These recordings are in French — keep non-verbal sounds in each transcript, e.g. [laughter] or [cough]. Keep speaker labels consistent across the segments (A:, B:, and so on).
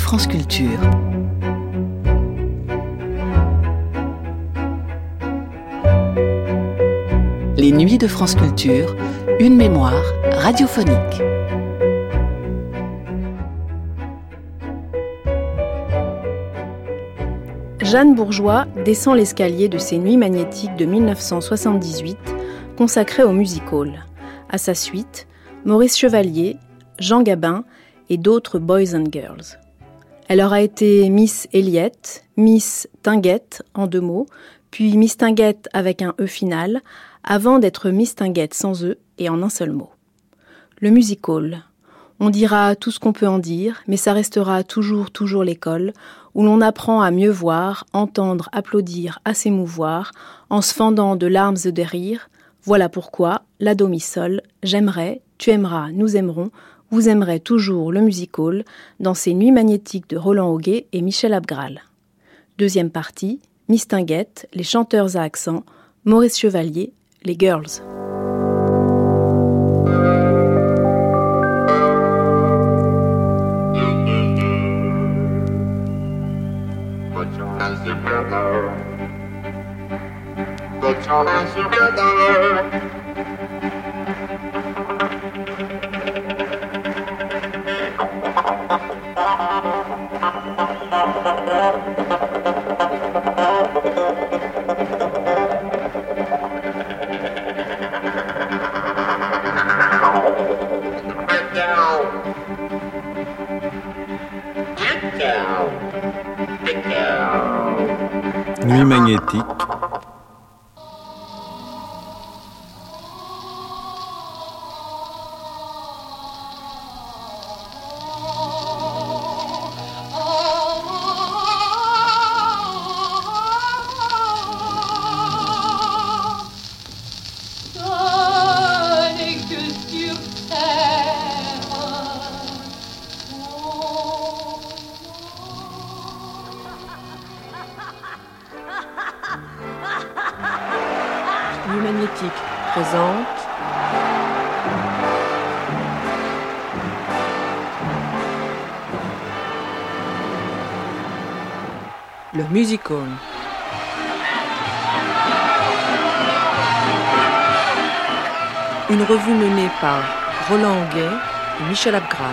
A: France Culture. Les nuits de France Culture, une mémoire radiophonique.
B: Jeanne Bourgeois descend l'escalier de ses nuits magnétiques de 1978, consacrées au music hall. À sa suite, Maurice Chevalier, Jean Gabin et d'autres boys and girls. Elle aura été Miss Elliott, Miss Tinguette en deux mots, puis Miss Tinguette avec un E final, avant d'être Miss Tinguette sans E et en un seul mot. Le music hall. On dira tout ce qu'on peut en dire, mais ça restera toujours, toujours l'école, où l'on apprend à mieux voir, entendre, applaudir, à s'émouvoir, en se fendant de larmes et de rires. Voilà pourquoi, la demi-sol, j'aimerais, tu aimeras, nous aimerons, vous aimerez toujours le music hall dans ces nuits magnétiques de Roland Auguet et Michel Abgral. Deuxième partie, Mistinguette, les chanteurs à accent, Maurice Chevalier, les girls.
C: Nuit magnétique
B: présente. Le musical. Une revue menée par Roland Anguet et Michel Abgral.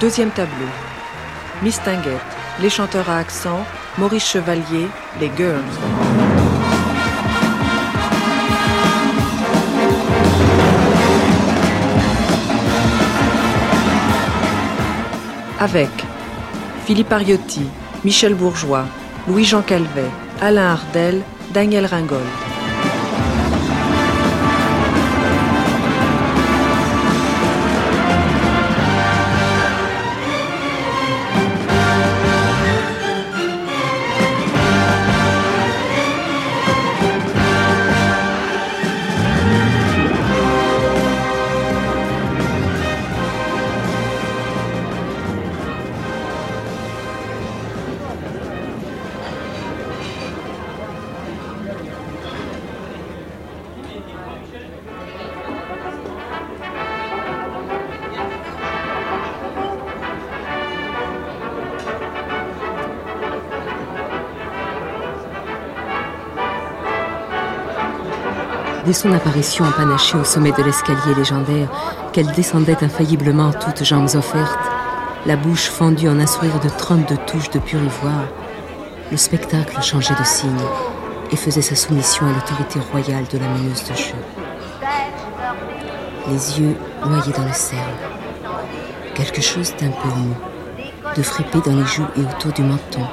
B: Deuxième tableau. Miss Tinguette, les chanteurs à accent, Maurice Chevalier, les girls. Avec Philippe Ariotti, Michel Bourgeois, Louis-Jean Calvet, Alain Ardel, Daniel Ringold.
D: Dès son apparition empanachée au sommet de l'escalier légendaire, qu'elle descendait infailliblement toutes jambes offertes, la bouche fendue en un sourire de 32 touches de pur ivoire, le spectacle changeait de signe et faisait sa soumission à l'autorité royale de la meneuse de jeu. Les yeux noyés dans le cerne, quelque chose d'un peu mou, de fripé dans les joues et autour du menton.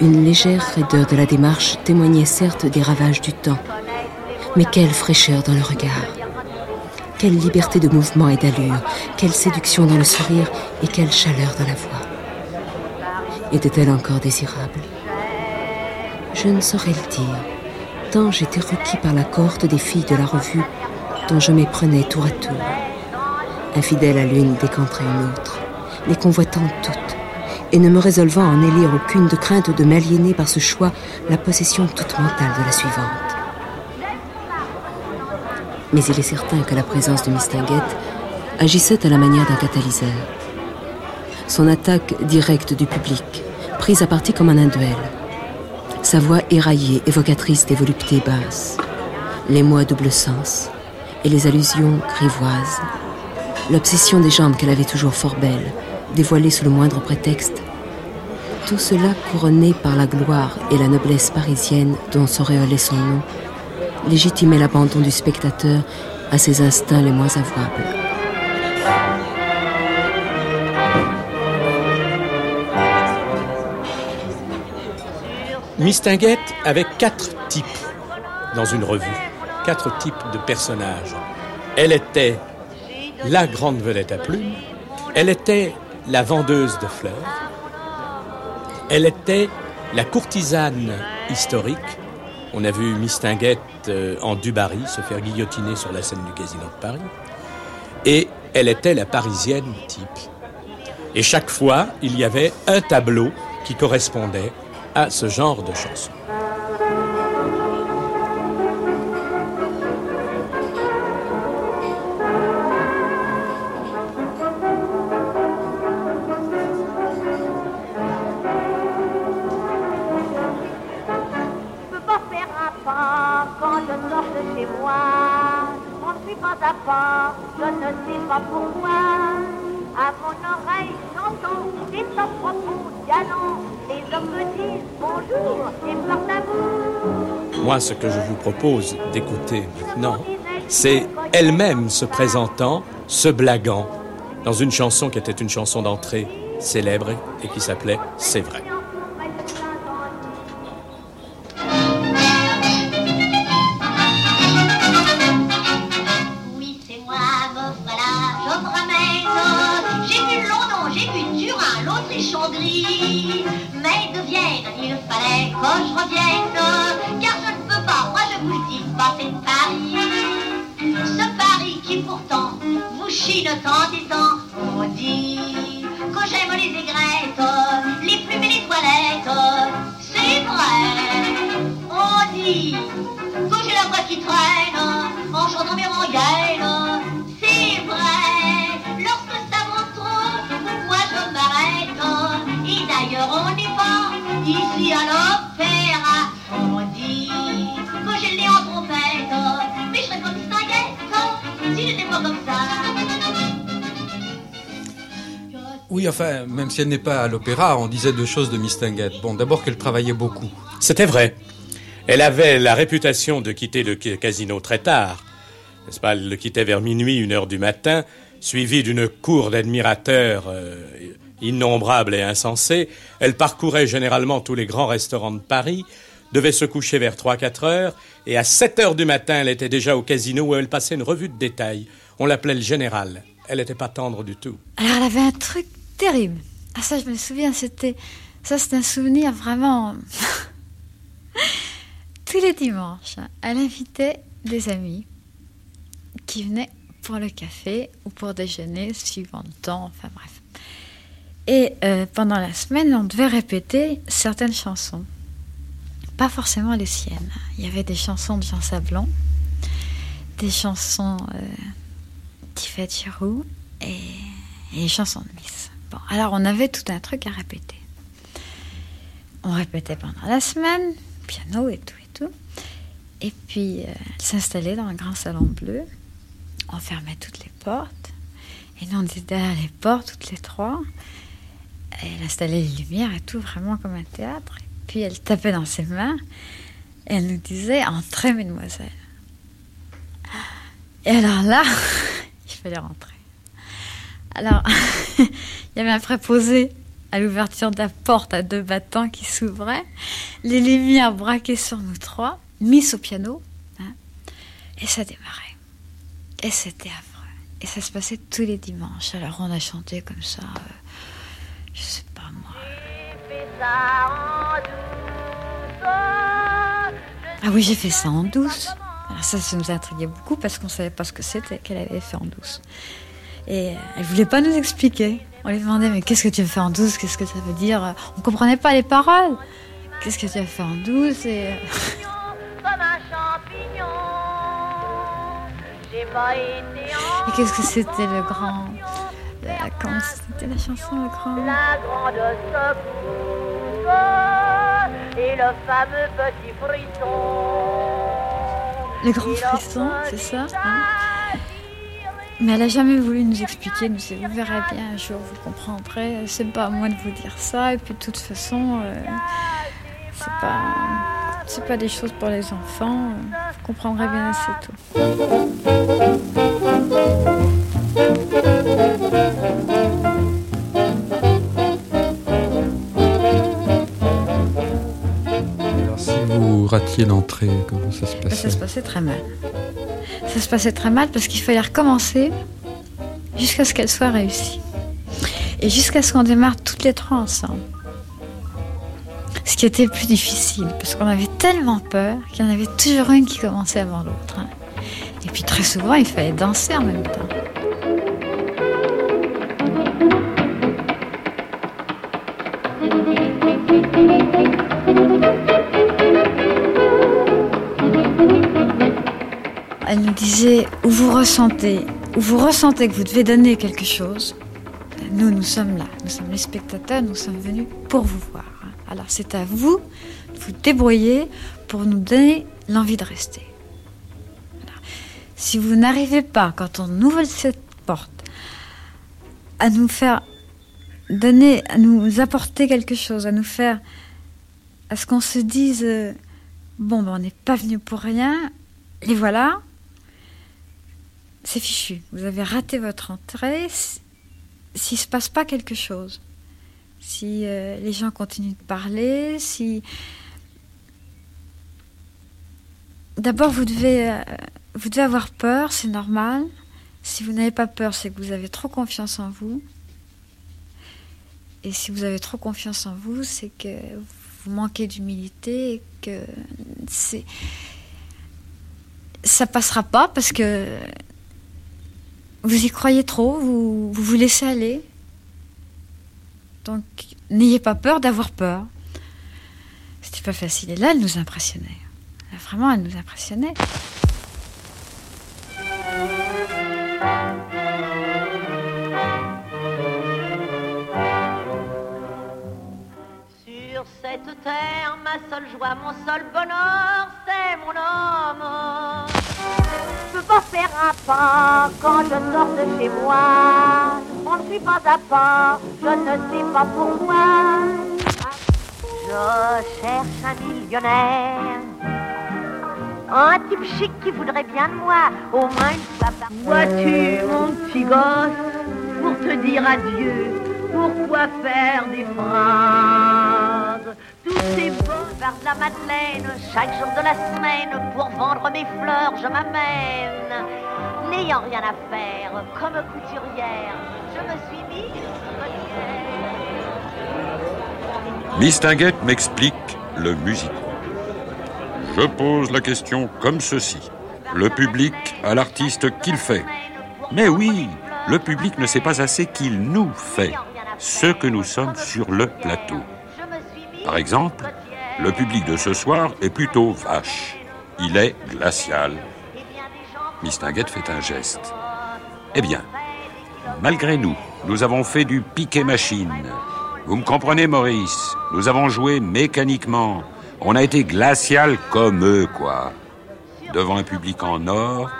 D: Une légère raideur de la démarche témoignait certes des ravages du temps, mais quelle fraîcheur dans le regard, quelle liberté de mouvement et d'allure, quelle séduction dans le sourire et quelle chaleur dans la voix. Était-elle encore désirable? Je ne saurais le dire, tant j'étais requis par la cohorte des filles de la revue dont je méprenais tour à tour. infidèle à l'une décanterait une autre, les convoitant toutes, et ne me résolvant à en élire aucune de crainte de m'aliéner par ce choix la possession toute mentale de la suivante. Mais il est certain que la présence de Mistinguette agissait à la manière d'un catalyseur. Son attaque directe du public, prise à partie comme en un duel. Sa voix éraillée, évocatrice des voluptés basses. Les mots à double sens et les allusions grivoises. L'obsession des jambes qu'elle avait toujours fort belles, dévoilées sous le moindre prétexte. Tout cela couronné par la gloire et la noblesse parisienne dont s'auréolait son nom, légitimait l'abandon du spectateur à ses instincts les moins avouables.
E: Mistinguette avait quatre types dans une revue, quatre types de personnages. Elle était la grande vedette à plumes, elle était la vendeuse de fleurs, elle était la courtisane historique. On a vu Mistinguette euh, en Dubarry se faire guillotiner sur la scène du Casino de Paris. Et elle était la parisienne type. Et chaque fois, il y avait un tableau qui correspondait à ce genre de chanson. Ce que je vous propose d'écouter maintenant, c'est elle-même se présentant, se blaguant, dans une chanson qui était une chanson d'entrée célèbre et qui s'appelait C'est vrai.
F: Et tant. On dit que j'aime les aigrettes, les plumes et les toilettes. C'est vrai, on dit que j'ai la voix qui traîne en chantant mes rengaines. C'est vrai, lorsque ça monte trop, moi je m'arrête. Et d'ailleurs, on n'est pas ici à
C: Oui, enfin, même si elle n'est pas à l'opéra, on disait deux choses de Mistinguette. Bon, d'abord qu'elle travaillait beaucoup.
E: C'était vrai. Elle avait la réputation de quitter le ca- casino très tard. N'est-ce pas? Elle le quittait vers minuit, une heure du matin, suivie d'une cour d'admirateurs euh, innombrables et insensés. Elle parcourait généralement tous les grands restaurants de Paris, devait se coucher vers 3-4 heures, et à 7 heures du matin, elle était déjà au casino où elle passait une revue de détail. On l'appelait le général. Elle n'était pas tendre du tout.
G: Alors, elle avait un truc terrible. Ah, ça, je me souviens, c'était. Ça, c'est un souvenir vraiment. [laughs] Tous les dimanches, elle invitait des amis qui venaient pour le café ou pour déjeuner, suivant le temps, enfin bref. Et euh, pendant la semaine, on devait répéter certaines chansons. Pas forcément les siennes. Il y avait des chansons de Jean Sablon, des chansons euh, d'Yvette Giroux et, les chansons de Miss. Alors on avait tout un truc à répéter. On répétait pendant la semaine, piano et tout et tout. Et puis, euh, elle s'installait dans un grand salon bleu. On fermait toutes les portes. Et nous, on était derrière les portes, toutes les trois. Elle installait les lumières et tout, vraiment comme un théâtre. Et puis, elle tapait dans ses mains. Et elle nous disait Entrez, mesdemoiselles. Et alors là, [laughs] il fallait rentrer. Alors, [laughs] il y avait un préposé à l'ouverture de la porte à deux battants qui s'ouvrait, les lumières braquées sur nous trois, mises au piano, hein, et ça démarrait. Et c'était affreux. Et ça se passait tous les dimanches. Alors on a chanté comme ça, euh, je sais pas moi. Ah oui, j'ai fait ça en douce. Alors ça, ça nous intriguait beaucoup parce qu'on savait pas ce que c'était qu'elle avait fait en douce. Et elle voulait pas nous expliquer. On lui demandait mais qu'est-ce que tu as fait en douce? Qu'est-ce que ça veut dire? On comprenait pas les paroles. Qu'est-ce que tu as fait en douce? Et... [laughs] Et qu'est-ce que c'était le grand la, Comment c'était la chanson le grand? La grande et le fameux petit frisson. Le grand frisson, c'est ça hein? Mais elle a jamais voulu nous expliquer. Nous, vous verrez bien un jour, vous comprendrez. C'est pas à moi de vous dire ça. Et puis de toute façon, euh, c'est pas pas des choses pour les enfants. Vous comprendrez bien, c'est tout.
C: Vous ratiez l'entrée, comment ça se passait
G: Ça se passait très mal. Ça se passait très mal parce qu'il fallait recommencer jusqu'à ce qu'elle soit réussie. Et jusqu'à ce qu'on démarre toutes les trois ensemble ce qui était le plus difficile, parce qu'on avait tellement peur qu'il y en avait toujours une qui commençait avant l'autre. Hein. Et puis très souvent, il fallait danser en même temps. Elle nous disait où vous ressentez, où vous ressentez que vous devez donner quelque chose. Nous, nous sommes là, nous sommes les spectateurs, nous sommes venus pour vous voir. Alors c'est à vous de vous débrouiller pour nous donner l'envie de rester. Si vous n'arrivez pas, quand on ouvre cette porte, à nous faire donner, à nous apporter quelque chose, à nous faire, à ce qu'on se dise, euh, bon, ben, on n'est pas venu pour rien, et voilà, c'est fichu. Vous avez raté votre entrée s'il ne se passe pas quelque chose si euh, les gens continuent de parler, si... D'abord, vous devez, euh, vous devez avoir peur, c'est normal. Si vous n'avez pas peur, c'est que vous avez trop confiance en vous. Et si vous avez trop confiance en vous, c'est que vous manquez d'humilité et que c'est ça passera pas parce que vous y croyez trop, vous vous, laissez aller. Donc, n'ayez pas peur d'avoir peur. C'était pas facile. Et là, elle nous impressionnait. vraiment, elle nous impressionnait.
F: Sur cette terre, ma seule joie, mon seul bonheur, c'est mon homme. Je peux pas faire un pas quand je sors de chez moi. On ne suit pas à pas, je ne sais pas pourquoi. Je cherche un millionnaire, un type chic qui voudrait bien de moi, au moins une par
H: Vois-tu, mon petit gosse, pour te dire adieu, pourquoi faire des phrases
F: Tous ces vers de la Madeleine, chaque jour de la semaine, pour vendre mes fleurs, je m'amène. N'ayant rien à faire, comme couturière, je me suis mis
I: Miss Tinguette m'explique le musical. Je pose la question comme ceci. Le public à l'artiste qu'il fait. Mais oui, le public ne sait pas assez qu'il nous fait, ce que nous sommes sur le plateau. Par exemple, le public de ce soir est plutôt vache. Il est glacial. Miss Tinguette fait un geste. Eh bien, Malgré nous, nous avons fait du piquet machine. Vous me comprenez, Maurice? Nous avons joué mécaniquement. On a été glacial comme eux, quoi. Devant un public en or,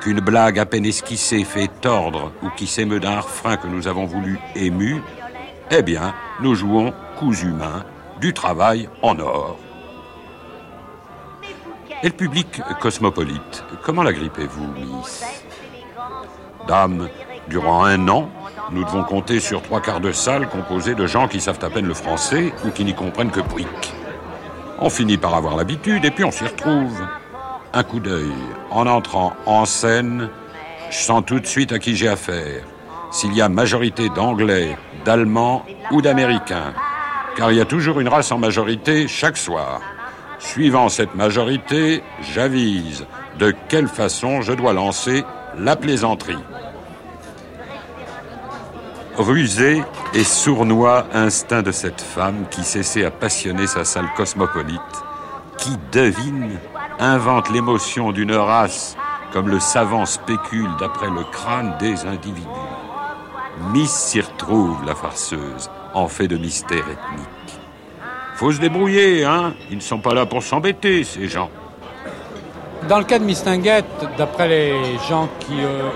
I: qu'une blague à peine esquissée fait tordre ou qui s'émeut d'un refrain que nous avons voulu ému, eh bien, nous jouons coups humains, du travail en or. Et le public cosmopolite, comment l'agrippez-vous, Miss? Dame, Durant un an, nous devons compter sur trois quarts de salle composés de gens qui savent à peine le français ou qui n'y comprennent que briques. On finit par avoir l'habitude et puis on s'y retrouve. Un coup d'œil. En entrant en scène, je sens tout de suite à qui j'ai affaire. S'il y a majorité d'Anglais, d'Allemands ou d'Américains. Car il y a toujours une race en majorité chaque soir. Suivant cette majorité, j'avise de quelle façon je dois lancer la plaisanterie? rusé et sournois instinct de cette femme qui s'essaie à passionner sa salle cosmopolite, qui devine, invente l'émotion d'une race comme le savant spécule d'après le crâne des individus. Miss s'y retrouve, la farceuse, en fait de mystère ethnique. Faut se débrouiller, hein Ils ne sont pas là pour s'embêter, ces gens.
J: Dans le cas de Mistinguette, d'après les gens qui euh,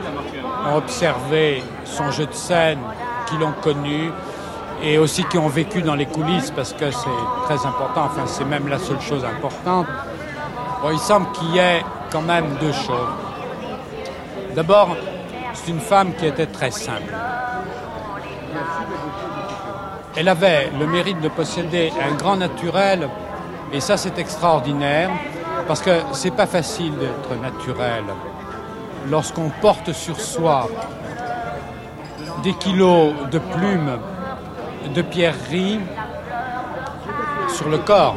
J: ont observé son jeu de scène, qui l'ont connu, et aussi qui ont vécu dans les coulisses, parce que c'est très important, enfin c'est même la seule chose importante, il semble qu'il y ait quand même deux choses. D'abord, c'est une femme qui était très simple. Elle avait le mérite de posséder un grand naturel, et ça c'est extraordinaire, parce que c'est pas facile d'être naturel. Lorsqu'on porte sur soi des kilos de plumes, de pierreries sur le corps.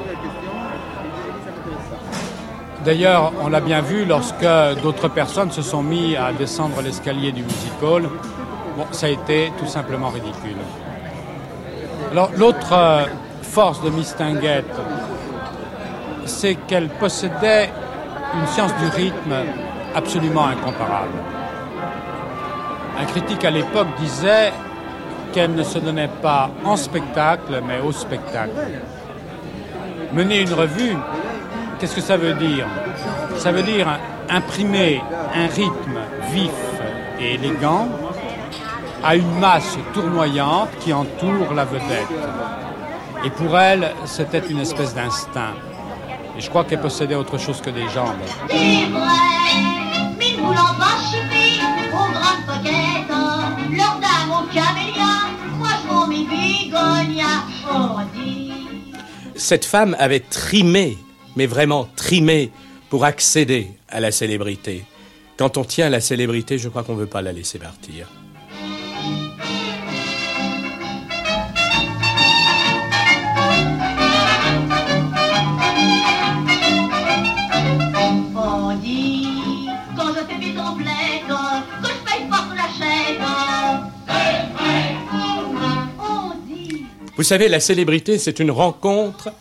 J: D'ailleurs, on l'a bien vu lorsque d'autres personnes se sont mis à descendre l'escalier du musical. Bon, ça a été tout simplement ridicule. L'autre euh, force de Miss Tinguette, c'est qu'elle possédait une science du rythme absolument incomparable. Un critique à l'époque disait qu'elle ne se donnait pas en spectacle, mais au spectacle. Mener une revue, qu'est-ce que ça veut dire? Ça veut dire imprimer un rythme vif et élégant à une masse tournoyante qui entoure la vedette. Et pour elle, c'était une espèce d'instinct. Et je crois qu'elle possédait autre chose que des jambes.
E: Cette femme avait trimé, mais vraiment trimé, pour accéder à la célébrité. Quand on tient à la célébrité, je crois qu'on ne veut pas la laisser partir. Vous savez, la célébrité, c'est une rencontre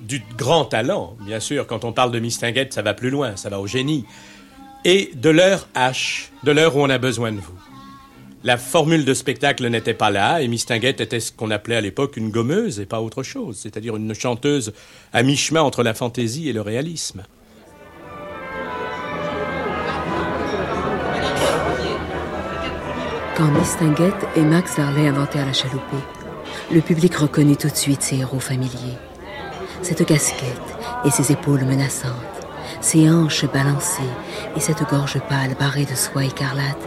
E: du grand talent, bien sûr. Quand on parle de Mistinguette, ça va plus loin, ça va au génie. Et de l'heure H, de l'heure où on a besoin de vous. La formule de spectacle n'était pas là, et Mistinguette était ce qu'on appelait à l'époque une gommeuse et pas autre chose, c'est-à-dire une chanteuse à mi-chemin entre la fantaisie et le réalisme.
D: Quand Mistinguette et Max Darley inventèrent la chaloupée, le public reconnut tout de suite ses héros familiers. Cette casquette et ses épaules menaçantes, ses hanches balancées et cette gorge pâle barrée de soie écarlate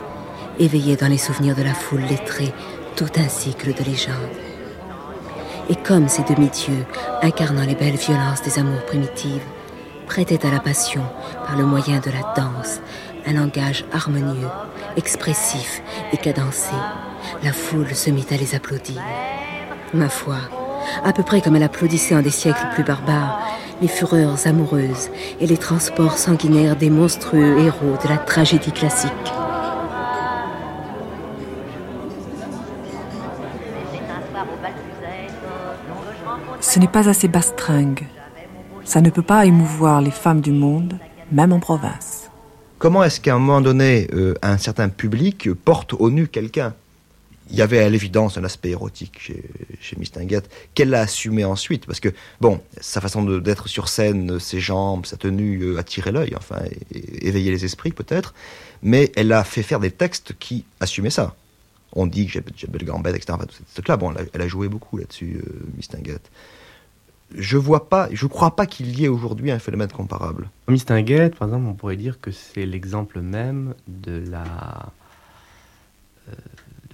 D: éveillaient dans les souvenirs de la foule lettrée tout un cycle de légendes. Et comme ces demi-dieux, incarnant les belles violences des amours primitives, prêtaient à la passion, par le moyen de la danse, un langage harmonieux, expressif et cadencé, la foule se mit à les applaudir ma foi, à peu près comme elle applaudissait en des siècles plus barbares les fureurs amoureuses et les transports sanguinaires des monstrueux héros de la tragédie classique.
K: Ce n'est pas assez bastringue. Ça ne peut pas émouvoir les femmes du monde, même en province.
L: Comment est-ce qu'à un moment donné, euh, un certain public porte au nu quelqu'un? Il y avait à l'évidence un aspect érotique chez, chez qu'elle a assumé ensuite parce que bon sa façon d'être sur scène ses jambes sa tenue euh, attirait l'œil enfin éveillait les esprits peut-être mais elle a fait faire des textes qui assumaient ça on dit que j'ai belle gambette etc enfin, truc là bon elle a, joué beaucoup là-dessus euh, Mistinguette je vois pas, je crois pas qu'il y ait aujourd'hui un phénomène comparable.
M: Mistinguette, par exemple, on pourrait dire que c'est l'exemple même de la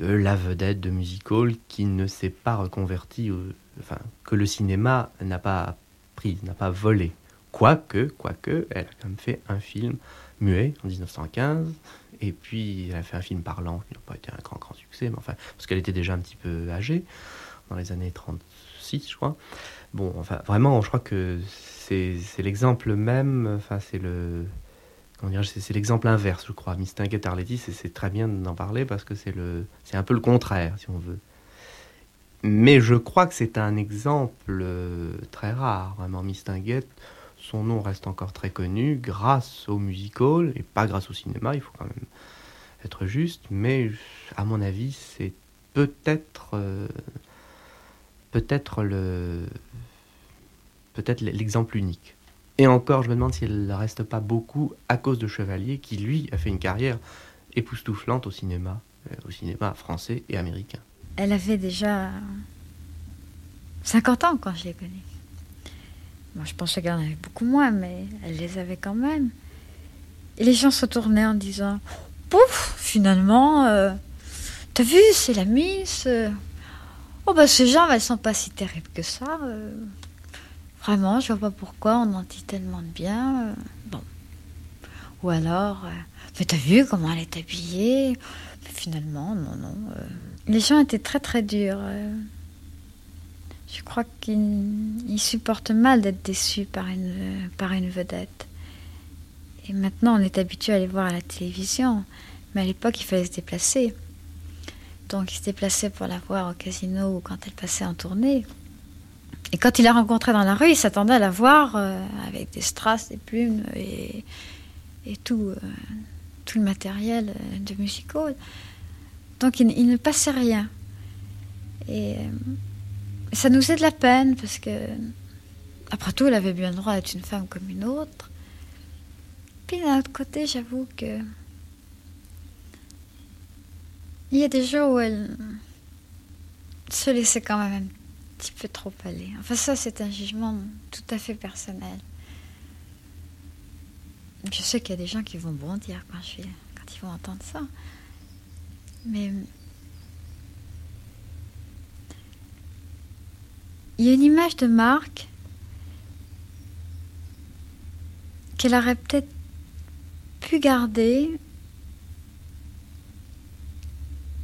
M: la vedette de musical qui ne s'est pas reconvertie, enfin, que le cinéma n'a pas pris, n'a pas volé. Quoique, quoique, elle a quand même fait un film muet en 1915, et puis elle a fait un film parlant qui n'a pas été un grand, grand succès, mais enfin, parce qu'elle était déjà un petit peu âgée, dans les années 36, je crois. Bon, enfin, vraiment, je crois que c'est l'exemple même, enfin, c'est le c'est l'exemple inverse, je crois. Mistinguett Arletty, c'est très bien d'en parler parce que c'est un peu le contraire, si on veut. Mais je crois que c'est un exemple euh, très rare, vraiment. Mistinguett, son nom reste encore très connu grâce au musical et pas grâce au cinéma, il faut quand même être juste, mais à mon avis, c'est peut-être euh, peut-être le peut-être l'exemple unique. Et encore, je me demande s'il ne reste pas beaucoup à cause de Chevalier, qui lui a fait une carrière époustouflante au cinéma, euh, au cinéma français et américain.
G: Elle avait déjà 50 ans quand je l'ai connue. Moi, je pensais qu'elle en avait beaucoup moins, mais elle les avait quand même. Et les gens se tournaient en disant Pouf, finalement, euh, t'as vu, c'est la Miss. Euh. Oh, bah, ces gens, elles sont pas si terribles que ça. Vraiment, je vois pas pourquoi on en dit tellement de bien. Bon. Ou alors, mais t'as vu comment elle est habillée? Finalement, non, non. Les gens étaient très, très durs. Je crois qu'ils supportent mal d'être déçus par une, par une vedette. Et maintenant, on est habitué à les voir à la télévision. Mais à l'époque, il fallait se déplacer. Donc, il se déplaçait pour la voir au casino ou quand elle passait en tournée. Et quand il la rencontrait dans la rue, il s'attendait à la voir euh, avec des strass, des plumes et, et tout, euh, tout le matériel euh, de musical. Donc, il, ne passait rien. Et ça nous faisait de la peine parce que, après tout, elle avait bien le droit d'être une femme comme une autre. Puis d'un autre côté, j'avoue que. Il y a des jours où elle se laissait quand même petit peu trop aller. Enfin, ça, c'est un jugement tout à fait personnel. Je sais qu'il y a des gens qui vont bondir quand ils vont entendre ça. Mais Il y a une image de Marc qu'elle aurait peut-être pu garder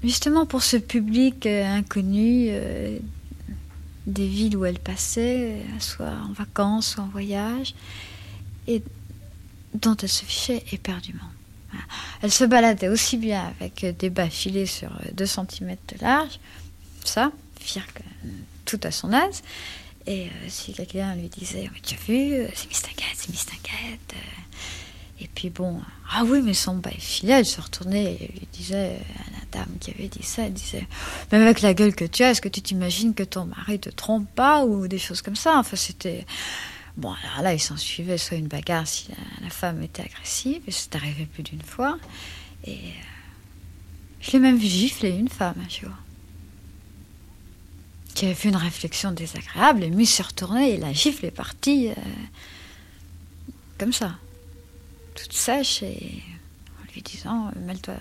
G: justement pour ce public euh, inconnu euh, des villes où elle passait, euh, soit en vacances, soit en voyage, et dont elle se fichait éperdument. Elle se baladait aussi bien avec des bas filés sur 2 cm de large, ça, fier que tout à son aise. Et euh, si quelqu'un lui disait Tu as vu, euh, c'est Miss c'est Miss euh. Et puis bon, ah oui, mais son bail filet, elle se retournait et lui disait à la dame qui avait dit ça Elle disait Même avec la gueule que tu as, est-ce que tu t'imagines que ton mari te trompe pas Ou des choses comme ça? Enfin, c'était. Bon, alors là, il s'en suivait soit une bagarre si la, femme était agressive, et c'est arrivé plus d'une fois. Et je l'ai même vu gifler une femme un jour qui avait fait une réflexion désagréable, et lui s'est retourné et la gifle est partie euh, comme ça, toute sèche et en lui disant euh, Mêle-toi.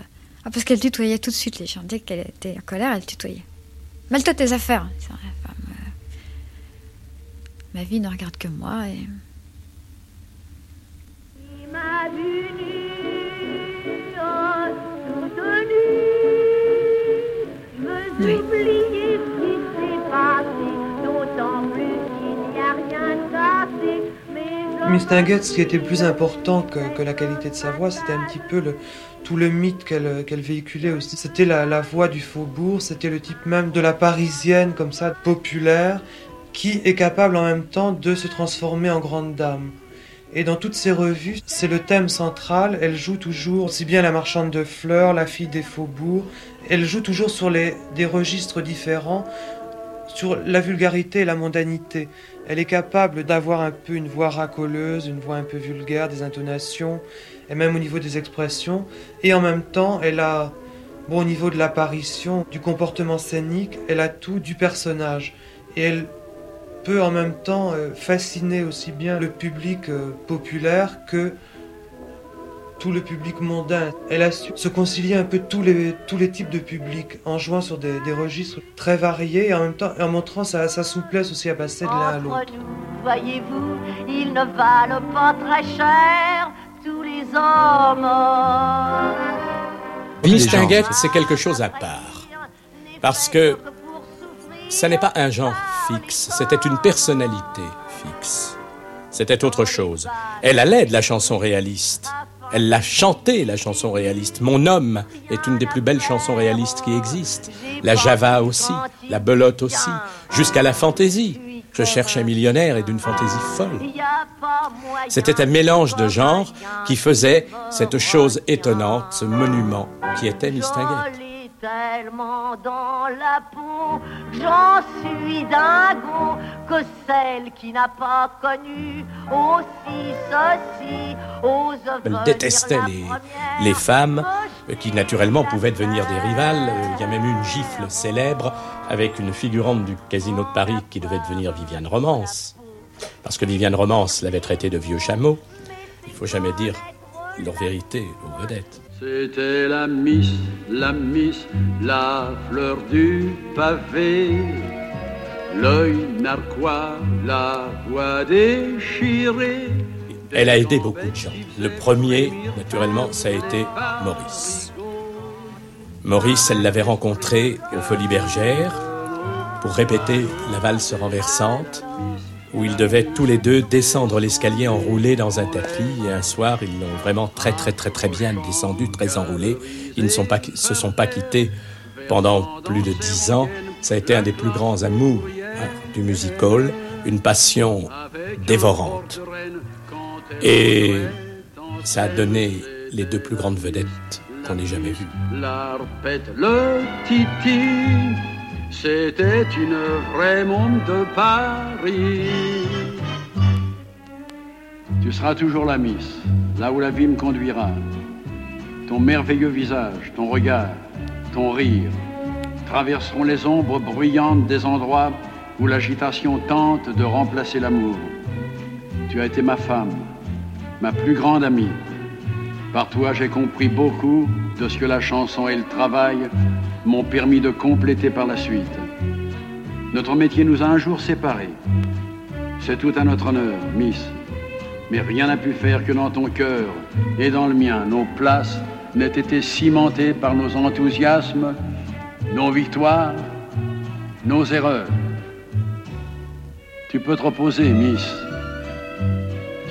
G: Ah, parce qu'elle tutoyait tout de suite les gens. Dès qu'elle était en colère, elle tutoyait. Mêle-toi tes affaires. Euh, ma vie ne regarde que moi et.
H: Oui.
N: Miss ce qui était plus important que, la qualité de sa voix, c'était un petit peu tout le mythe qu'elle véhiculait aussi. C'était la, voix du faubourg, c'était le type même de la parisienne, comme ça, populaire, qui est capable en même temps de se transformer en grande dame. Et dans toutes ses revues, c'est le thème central. Elle joue toujours aussi bien la marchande de fleurs, la fille des faubourgs. Elle joue toujours sur les, des registres différents, sur la vulgarité et la mondanité. Elle est capable d'avoir un peu une voix racoleuse, une voix un peu vulgaire, des intonations, et même au niveau des expressions. Et en même temps, elle a, bon, au niveau de l'apparition, du comportement scénique, elle a tout du personnage. Et elle peut en même temps euh, fasciner aussi bien le public euh, populaire que tout le public mondain. Elle a su se concilier un peu tous les, tous les types de publics en jouant sur des, des registres très variés et en même temps en montrant sa, sa souplesse aussi à passer de l'un à l'autre.
H: Voyez-vous, ils ne valent pas très cher tous les hommes.
E: C'est quelque chose à part. Parce que ça n'est pas un genre fixe, c'était une personnalité fixe. C'était autre chose. Elle allait de la chanson réaliste Elle l'a chanté, la chanson réaliste. Mon homme est une des plus belles chansons réalistes qui existent. La Java aussi, la Belote aussi, jusqu'à la fantaisie. Je cherche un millionnaire et d'une fantaisie folle. C'était un mélange de genres qui faisait cette chose étonnante, ce monument qui était Mistinguett
F: tellement dans la peau, j'en suis dingo que celle qui n'a pas connu aussi ceci aux
E: Elle détestait les, les femmes qui naturellement pouvaient devenir des rivales. Il y a même eu une gifle célèbre avec une figurante du Casino de Paris qui devait devenir Viviane Romance. Parce que Viviane Romance l'avait traité de vieux chameau. Il faut jamais dire leur vérité aux vedettes.
O: C'était la Miss, la Miss, la fleur du pavé. L'œil narquois, la voix déchirée.
E: Elle a aidé beaucoup de gens. Le premier, naturellement, ça a été Maurice. Maurice, elle l'avait rencontré aux Folies Bergères pour répéter la valse renversante où ils devaient tous les deux descendre l'escalier enroulés dans un tapis. Et un soir, ils l'ont vraiment très très très très bien descendu, très enroulé. Ils ne se sont pas quittés pendant plus de dix ans. Ça a été un des plus grands amours hein, du music hall, une passion dévorante. Et ça a donné les deux plus grandes vedettes qu'on ait jamais vues.
O: le c'était une vraie monde de Paris. Tu seras toujours la Miss, là où la vie me conduira. Ton merveilleux visage, ton regard, ton rire traverseront les ombres bruyantes des endroits où l'agitation tente de remplacer l'amour. Tu as été ma femme, ma plus grande amie. Par toi, j'ai compris beaucoup de ce que la chanson et le travail m'ont permis de compléter par la suite. Notre métier nous a un jour séparés. C'est tout à notre honneur, Miss. Mais rien n'a pu faire que dans ton cœur et dans le mien, nos places n'aient été cimentées par nos enthousiasmes, nos victoires, nos erreurs. Tu peux te reposer, Miss.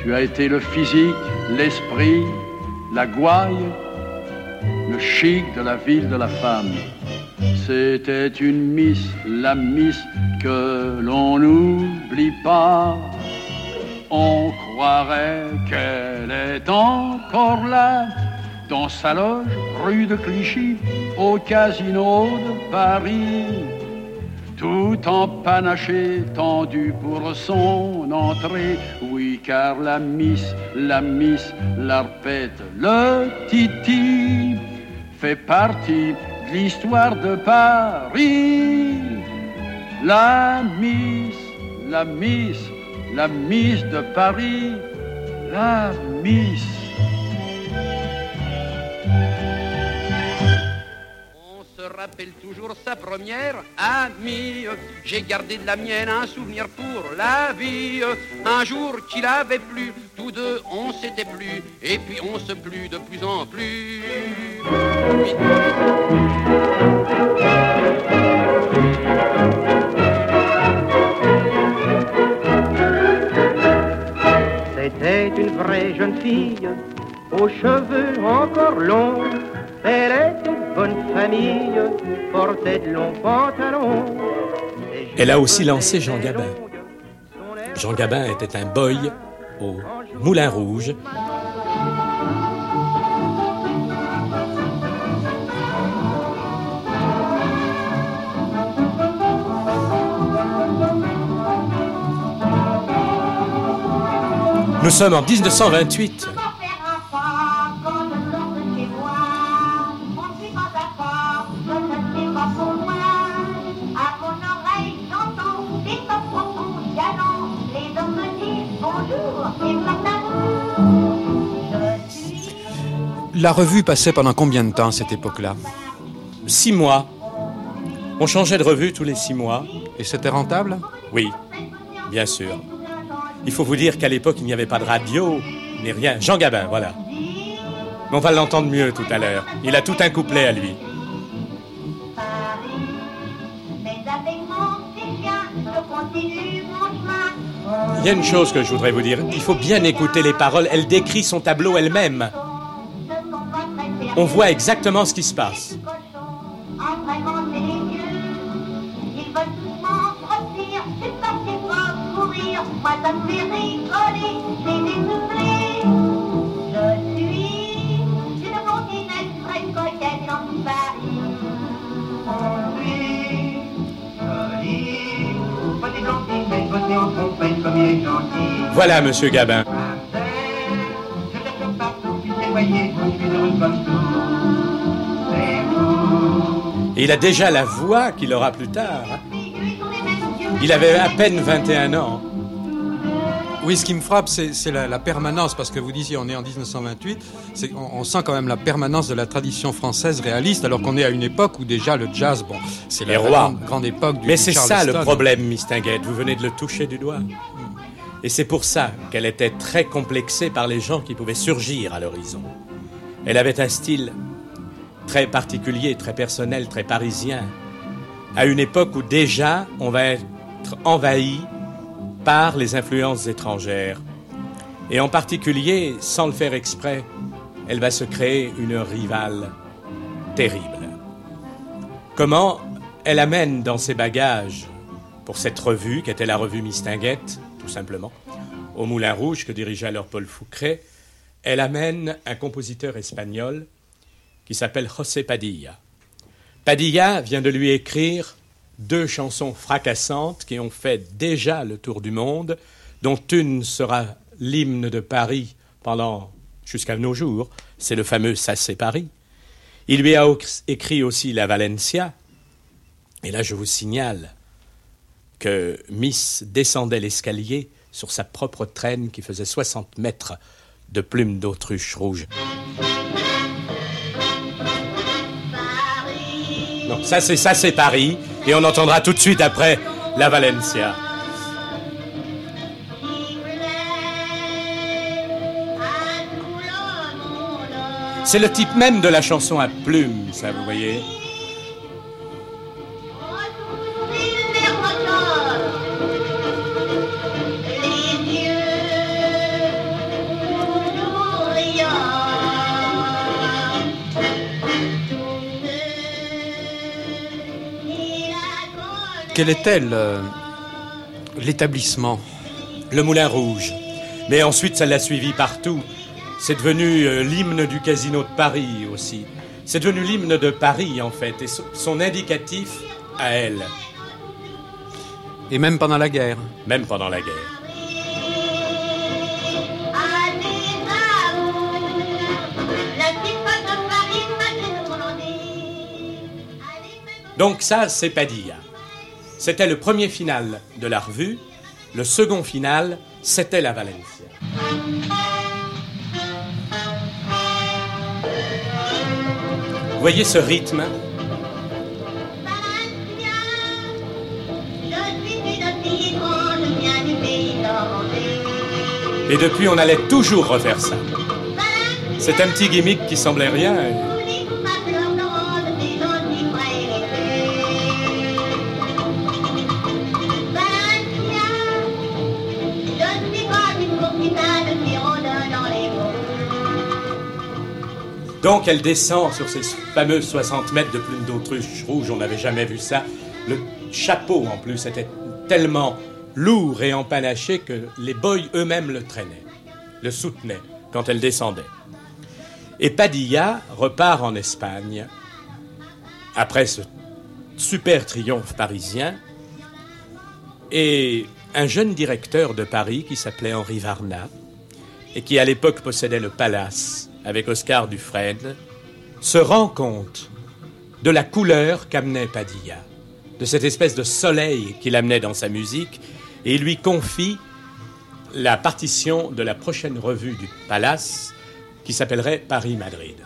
O: Tu as été le physique, l'esprit, la gouaille, le chic de la ville de la femme. C'était une miss, la miss que l'on n'oublie pas. On croirait qu'elle est encore là, dans sa loge, rue de Clichy, au casino de Paris. Tout en panaché, tendu pour son entrée. Oui, car la miss, la miss, l'arpette, le titi fait partie l'histoire de Paris. La Miss, la Miss, la Miss de Paris, la Miss. Rappelle toujours sa première amie. J'ai gardé de la mienne un souvenir pour la vie. Un jour qu'il avait plu, tous deux on s'était plu, et puis on se plut de plus en plus.
F: C'était une vraie jeune fille, aux cheveux encore longs. Elle était de bonne famille, portait de longs pantalons.
E: Elle a aussi lancé Jean Gabin. Jean Gabin était un boy au Moulin Rouge Nous sommes en 1928.
C: La revue passait pendant combien de temps à cette époque-là?
E: Six mois. On changeait de revue tous les six mois.
C: Et c'était rentable?
E: Oui, bien sûr. Il faut vous dire qu'à l'époque, il n'y avait pas de radio, ni rien. Jean Gabin, voilà. Mais on va l'entendre mieux tout à l'heure. Il a tout un couplet à lui. Il y a une chose que je voudrais vous dire. Il faut bien écouter les paroles. Elle décrit son tableau elle-même. On voit exactement ce qui se passe. Voilà, monsieur Gabin. Et il a déjà la voix qu'il aura plus tard. Il avait à peine 21 ans.
C: Oui, ce qui me frappe, c'est la, permanence, parce que vous disiez, on est en 1928, on, on, sent quand même la permanence de la tradition française réaliste, alors qu'on est à une époque où déjà le jazz, bon, c'est la grande, grande, époque du
E: Mais c'est ça le problème, Miss Tinguette, vous venez de le toucher du doigt. Et c'est pour ça qu'elle était très complexée par les gens qui pouvaient surgir à l'horizon. Elle avait un style très particulier, très personnel, très parisien, à une époque où déjà on va être envahi par les influences étrangères. Et en particulier, sans le faire exprès, elle va se créer une rivale terrible. Comment elle amène dans ses bagages, pour cette revue, qui était la revue Mistinguette, tout simplement, au Moulin Rouge que dirigeait alors Paul Foucret, elle amène un compositeur espagnol qui s'appelle José Padilla. Padilla vient de lui écrire deux chansons fracassantes qui ont fait déjà le tour du monde, dont une sera l'hymne de Paris pendant jusqu'à nos jours, c'est le fameux Ça c'est Paris. Il lui a écrit aussi la Valencia, et là je vous signale que Miss descendait l'escalier sur sa propre traîne qui faisait 60 mètres de plumes d'autruche rouge. Ça c'est ça c'est Paris et on entendra tout de suite après la Valencia. C'est le type même de la chanson à plumes, ça vous voyez.
C: Quel était l'établissement?
E: Le Moulin Rouge. Mais ensuite, ça l'a suivi partout. C'est devenu euh, l'hymne du casino de Paris aussi. C'est devenu l'hymne de Paris, en fait, et son indicatif à elle.
C: Et même pendant la guerre?
E: Même pendant la guerre. Donc ça, c'est Padilla. C'était le premier final de la revue. Le second final, c'était la Valencia. Vous voyez ce rythme? Et depuis, on allait toujours refaire ça. C'est un petit gimmick qui semblait rien. Donc elle descend sur ces fameux 60 mètres de plume d'autruche rouge, on n'avait jamais vu ça. Le chapeau en plus était tellement lourd et empanaché que les boys eux-mêmes le traînaient, le soutenaient quand elle descendait. Et Padilla repart en Espagne après ce super triomphe parisien et un jeune directeur de Paris qui s'appelait Henri Varna et qui à l'époque possédait le Palace avec Oscar Dufresne, se rend compte de la couleur qu'amenait Padilla, de cette espèce de soleil qu'il amenait dans sa musique, et lui confie la partition de la prochaine revue du Palace qui s'appellerait Paris-Madrid.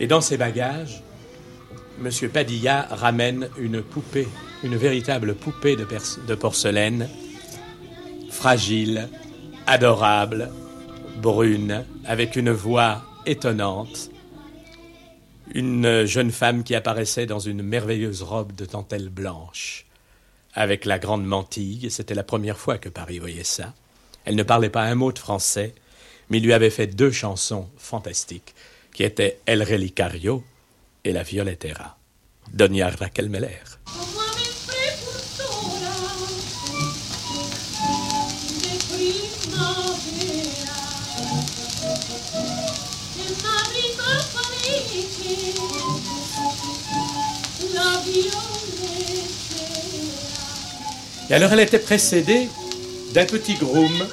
E: Et dans ses bagages, M. Padilla ramène une poupée, une véritable poupée de porcelaine, fragile, adorable, brune, avec une voix étonnante, une jeune femme qui apparaissait dans une merveilleuse robe de dentelle blanche, avec la grande mantille, c'était la première fois que Paris voyait ça. Elle ne parlait pas un mot de français, mais lui avait fait deux chansons fantastiques qui était El Relicario et la Violetera, Doña Raquel Meller. Et alors elle était précédée d'un petit groom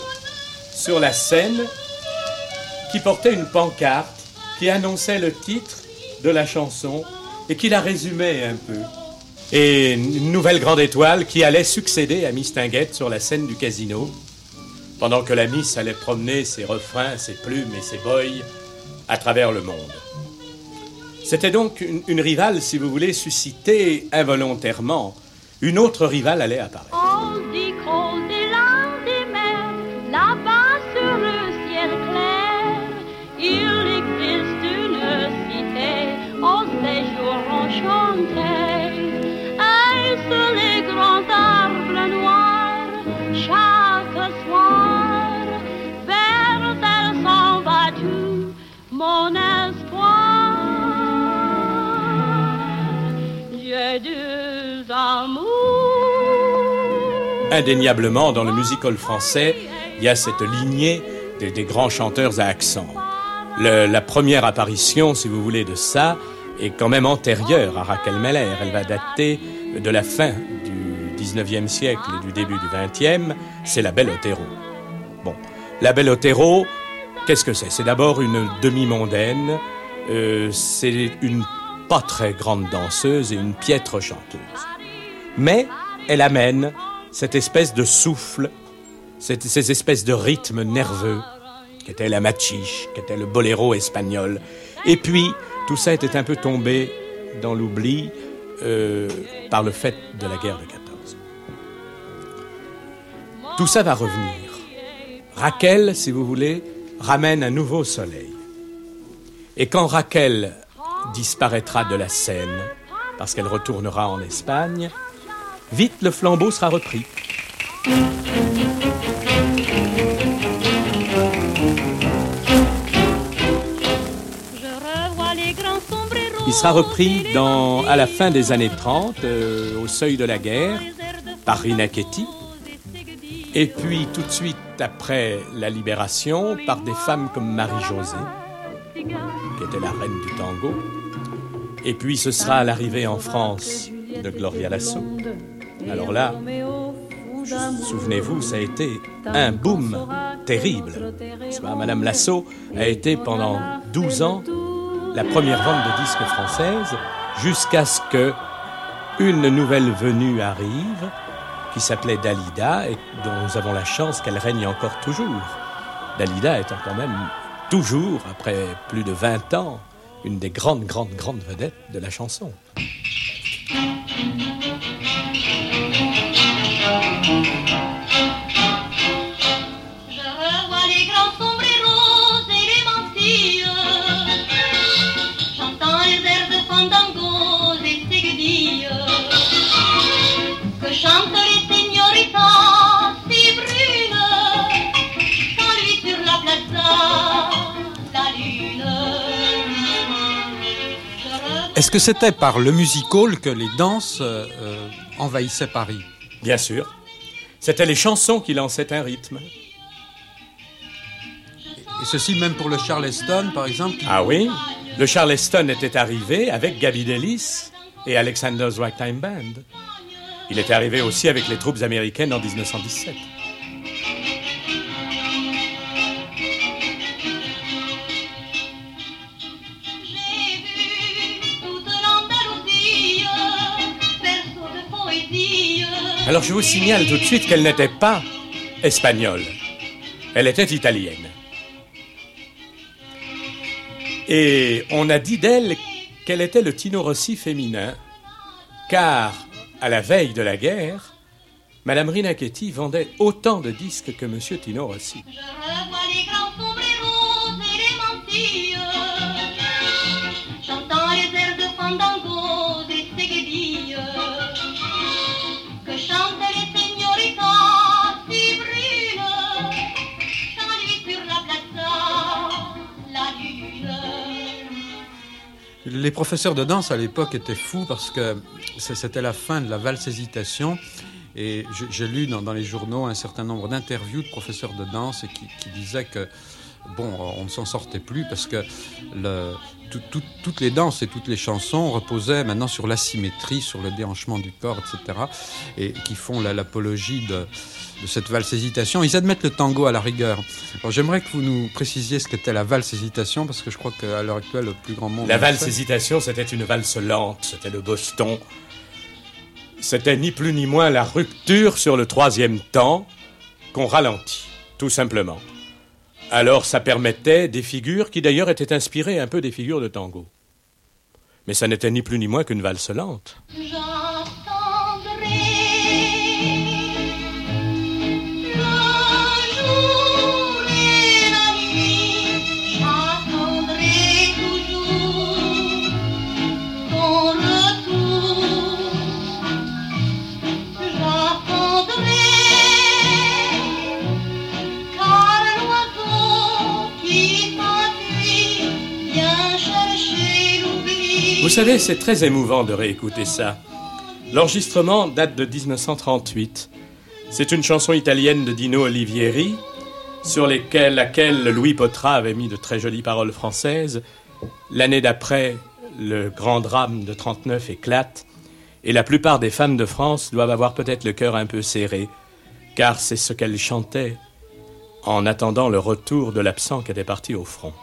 E: sur la scène qui portait une pancarte qui annonçait le titre de la chanson et qui la résumait un peu. Et une nouvelle grande étoile qui allait succéder à Miss Tinguette sur la scène du casino, pendant que la Miss allait promener ses refrains, ses plumes et ses boys à travers le monde. C'était donc une, une, rivale, si vous voulez, suscitée involontairement. Une autre rivale allait apparaître. Indéniablement, dans le musical français, il y a cette lignée des, grands chanteurs à accent. La première apparition, si vous voulez, de ça est quand même antérieure à Raquel Meller. Elle va dater de la fin du 19e siècle et du début du 20e. C'est la Belle Otero. Bon, la Belle Otero, qu'est-ce que c'est? C'est d'abord une demi-mondaine. Euh, c'est une pas très grande danseuse et une piètre chanteuse. Mais elle amène cette espèce de souffle cette, ces espèces de rythmes nerveux, qu'était la machiche, qu'était le boléro espagnol. Et puis, tout ça était un peu tombé dans l'oubli euh, par le fait de la guerre de 14. Tout ça va revenir. Raquel, si vous voulez, ramène un nouveau soleil. Et quand Raquel disparaîtra de la scène, parce qu'elle retournera en Espagne, vite le flambeau sera repris. Il sera repris dans, à la fin des années 30, euh, au seuil de la guerre, par Rina Ketty. Et puis tout de suite après la libération, par des femmes comme Marie-Josée, qui était la reine du tango. Et puis ce sera à l'arrivée en France de Gloria Lasso. Alors là, souvenez-vous, ça a été un boom terrible. Madame Lasso a été pendant 12 ans la première vente de disques française jusqu'à ce que une nouvelle venue arrive qui s'appelait Dalida et dont nous avons la chance qu'elle règne encore toujours. Dalida étant quand même toujours, après plus de 20 ans, une des grandes, grandes, grandes vedettes de la chanson.
C: Est-ce que c'était par le music hall que les danses euh, envahissaient Paris?
E: Bien sûr. C'était les chansons qui lançaient un rythme.
C: Et ceci même pour le Charleston, par exemple qui...
E: Ah oui Le Charleston était arrivé avec Gaby Delis et Alexander's Ragtime Band. Il était arrivé aussi avec les troupes américaines en 1917. Alors je vous signale tout de suite qu'elle n'était pas espagnole, elle était italienne. Et on a dit d'elle qu'elle était le Tino Rossi féminin, car à la veille de la guerre, Madame Rinacchetti vendait autant de disques que Monsieur Tino Rossi.
C: Professeurs de danse à l'époque étaient fous parce que c'était la fin de la valse hésitation. Et j'ai lu dans, les journaux un certain nombre d'interviews de professeurs de danse qui disaient que bon, on ne s'en sortait plus parce que toutes les danses et toutes les chansons reposaient maintenant sur l'asymétrie, sur le déhanchement du corps, etc. Et qui font l'apologie de, cette valse hésitation. Ils admettent le tango à la rigueur. j'aimerais que vous nous précisiez ce qu'était la valse hésitation parce que je crois qu'à l'heure actuelle, le plus grand monde.
E: La valse hésitation, c'était une valse lente, c'était le Boston. C'était ni plus ni moins la rupture sur le troisième temps qu'on ralentit, tout simplement. Alors ça permettait des figures qui d'ailleurs étaient inspirées un peu des figures de tango. Mais ça n'était ni plus ni moins qu'une valse lente. Savez, c'est très émouvant de réécouter ça. L'enregistrement date de 1938. C'est une chanson italienne de Dino Olivieri, sur laquelle Louis Potra avait mis de très jolies paroles françaises. L'année d'après, le grand drame de 39 éclate, et la plupart des femmes de France doivent avoir peut-être le cœur un peu serré, car c'est ce qu'elles chantaient en attendant le retour de l'absent qui était parti au front.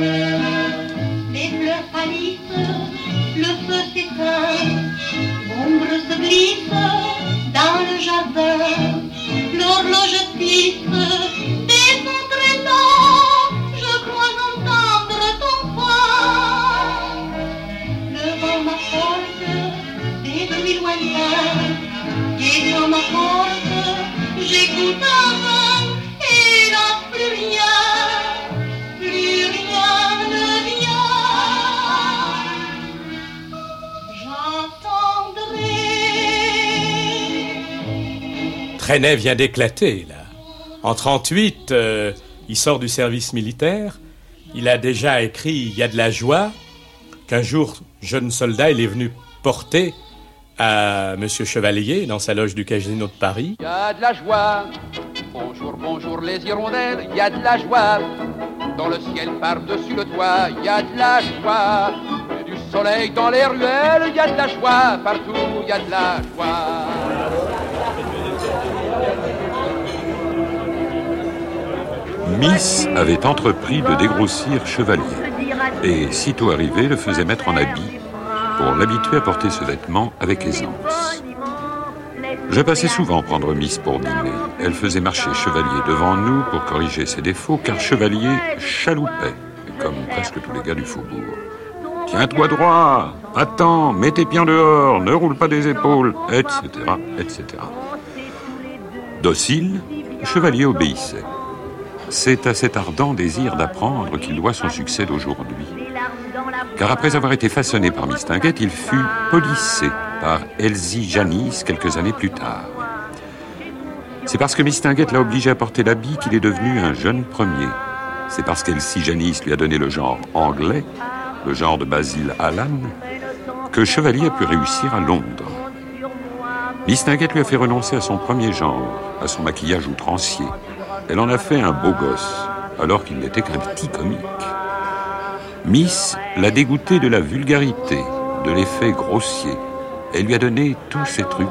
F: Les fleurs pâlissent, le feu s'éteint, l'ombre se glisse dans le jardin, l'horloge tisse des sons traitants, je crois
E: Trenet vient d'éclater, là. En 38, euh, il sort du service militaire. Il a déjà écrit Il y a de la joie, qu'un jour, jeune soldat, il est venu porter à Monsieur Chevalier dans sa loge du Casino de Paris.
O: Il y a de la joie. Bonjour, bonjour les hirondelles, il y a de la joie. Dans le ciel par-dessus le toit, il y a de la joie. Du soleil dans les ruelles, il y a de la joie. Partout, il y a de la joie.
I: Miss avait entrepris de dégrossir Chevalier et, sitôt arrivé, le faisait mettre en habit pour l'habituer à porter ce vêtement avec aisance. Je passais souvent prendre Miss pour dîner. Elle faisait marcher Chevalier devant nous pour corriger ses défauts, car Chevalier chaloupait, comme presque tous les gars du faubourg. Tiens-toi droit, attends, mets tes pieds dehors, ne roule pas des épaules, etc., etc. Docile, Chevalier obéissait. C'est à cet ardent désir d'apprendre qu'il doit son succès d'aujourd'hui. Car après avoir été façonné par Mistinguette, il fut polissé par Elsie Janis quelques années plus tard. C'est parce que Mistinguette l'a obligé à porter l'habit qu'il est devenu un jeune premier. C'est parce qu'Elsie Janis lui a donné le genre anglais, le genre de Basil Allan, que Chevalier a pu réussir à Londres. Mistinguette lui a fait renoncer à son premier genre, à son maquillage outrancier, elle en a fait un beau gosse, alors qu'il n'était qu'un petit comique. Miss l'a dégoûté de la vulgarité, de l'effet grossier. Elle lui a donné tous ces trucs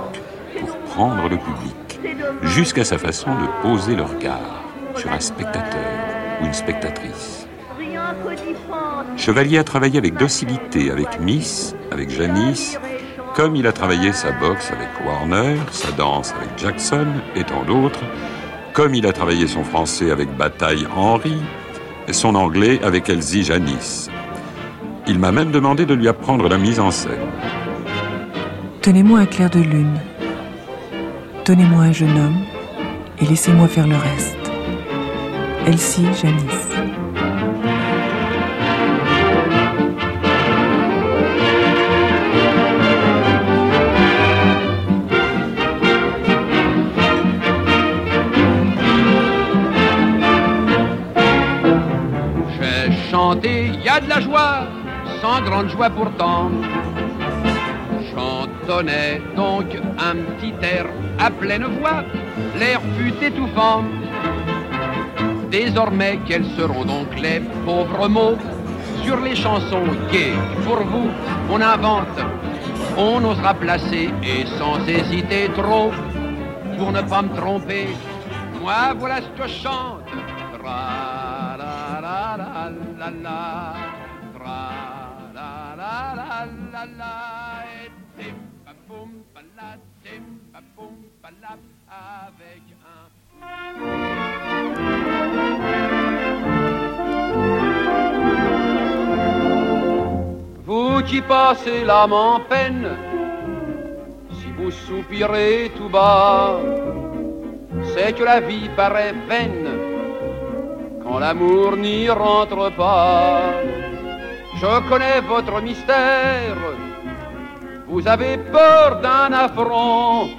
I: pour prendre le public, jusqu'à sa façon de poser le regard sur un spectateur ou une spectatrice. Chevalier a travaillé avec docilité avec Miss, avec Janice, comme il a travaillé sa boxe avec Warner, sa danse avec Jackson et tant d'autres, comme il a travaillé son français avec Bataille Henry, et son anglais avec Elsie Janis. Il m'a même demandé de lui apprendre la mise en scène.
K: Tenez-moi un clair de lune. Donnez-moi un jeune homme et laissez-moi faire le reste. Elsie Janis.
O: De la joie, sans grande joie pourtant. Chantonnait donc un petit air à pleine voix, l'air fut étouffant. Désormais, quels seront donc les pauvres mots sur les chansons gaies Pour vous, on invente, on osera placer et sans hésiter trop, pour ne pas me tromper, moi voilà ce que je chante. Vous qui passez l'âme en peine, si vous soupirez tout bas, c'est que la vie paraît vaine quand l'amour n'y rentre pas. Je connais votre mystère, vous avez peur d'un affront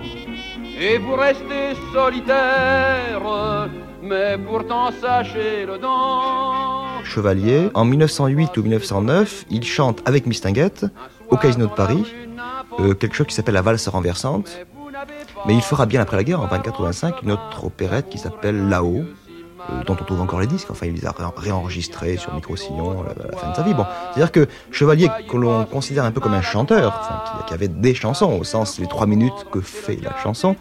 O: et vous restez solitaire, mais pourtant sachez le don.
L: Chevalier, en 1908 ou 1909, il chante avec Mistinguett au Casino de Paris euh, quelque chose qui s'appelle La valse renversante. Mais il fera bien après la guerre, en 1985, une autre opérette qui s'appelle Là-haut, dont on trouve encore les disques. Enfin, il les a ré- réenregistrés sur micro-sillon à la, fin de sa vie. Bon, c'est-à-dire que Chevalier, que l'on considère un peu comme un chanteur, enfin, qui, avait des chansons, au sens les trois minutes que fait la chanson,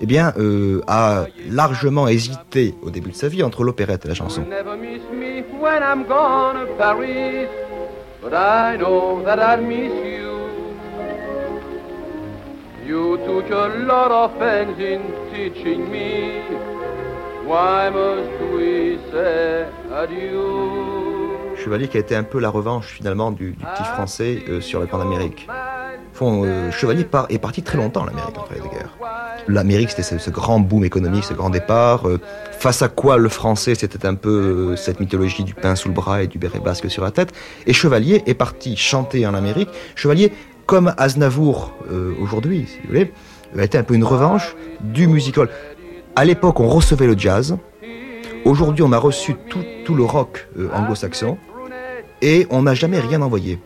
L: eh bien, euh, a largement hésité au début de sa vie entre l'opérette et la chanson.
O: You. Took a lot of in teaching me.
L: Chevalier qui a été un peu la revanche finalement du, petit français euh, sur la Grande Amérique. Fond, euh, Chevalier est parti très longtemps en Amérique après les guerres. L'Amérique c'était ce, grand boom économique, ce grand départ. euh, face à quoi le français c'était un peu cette mythologie du pain sous le bras et du béret basque sur la tête. Et Chevalier est parti chanter en Amérique. Chevalier, comme Aznavour aujourd'hui, si vous voulez, a été un peu une revanche du musical. À l'époque, on recevait le jazz. Aujourd'hui, on a reçu tout, tout le rock euh, anglo-saxon et on n'a jamais rien envoyé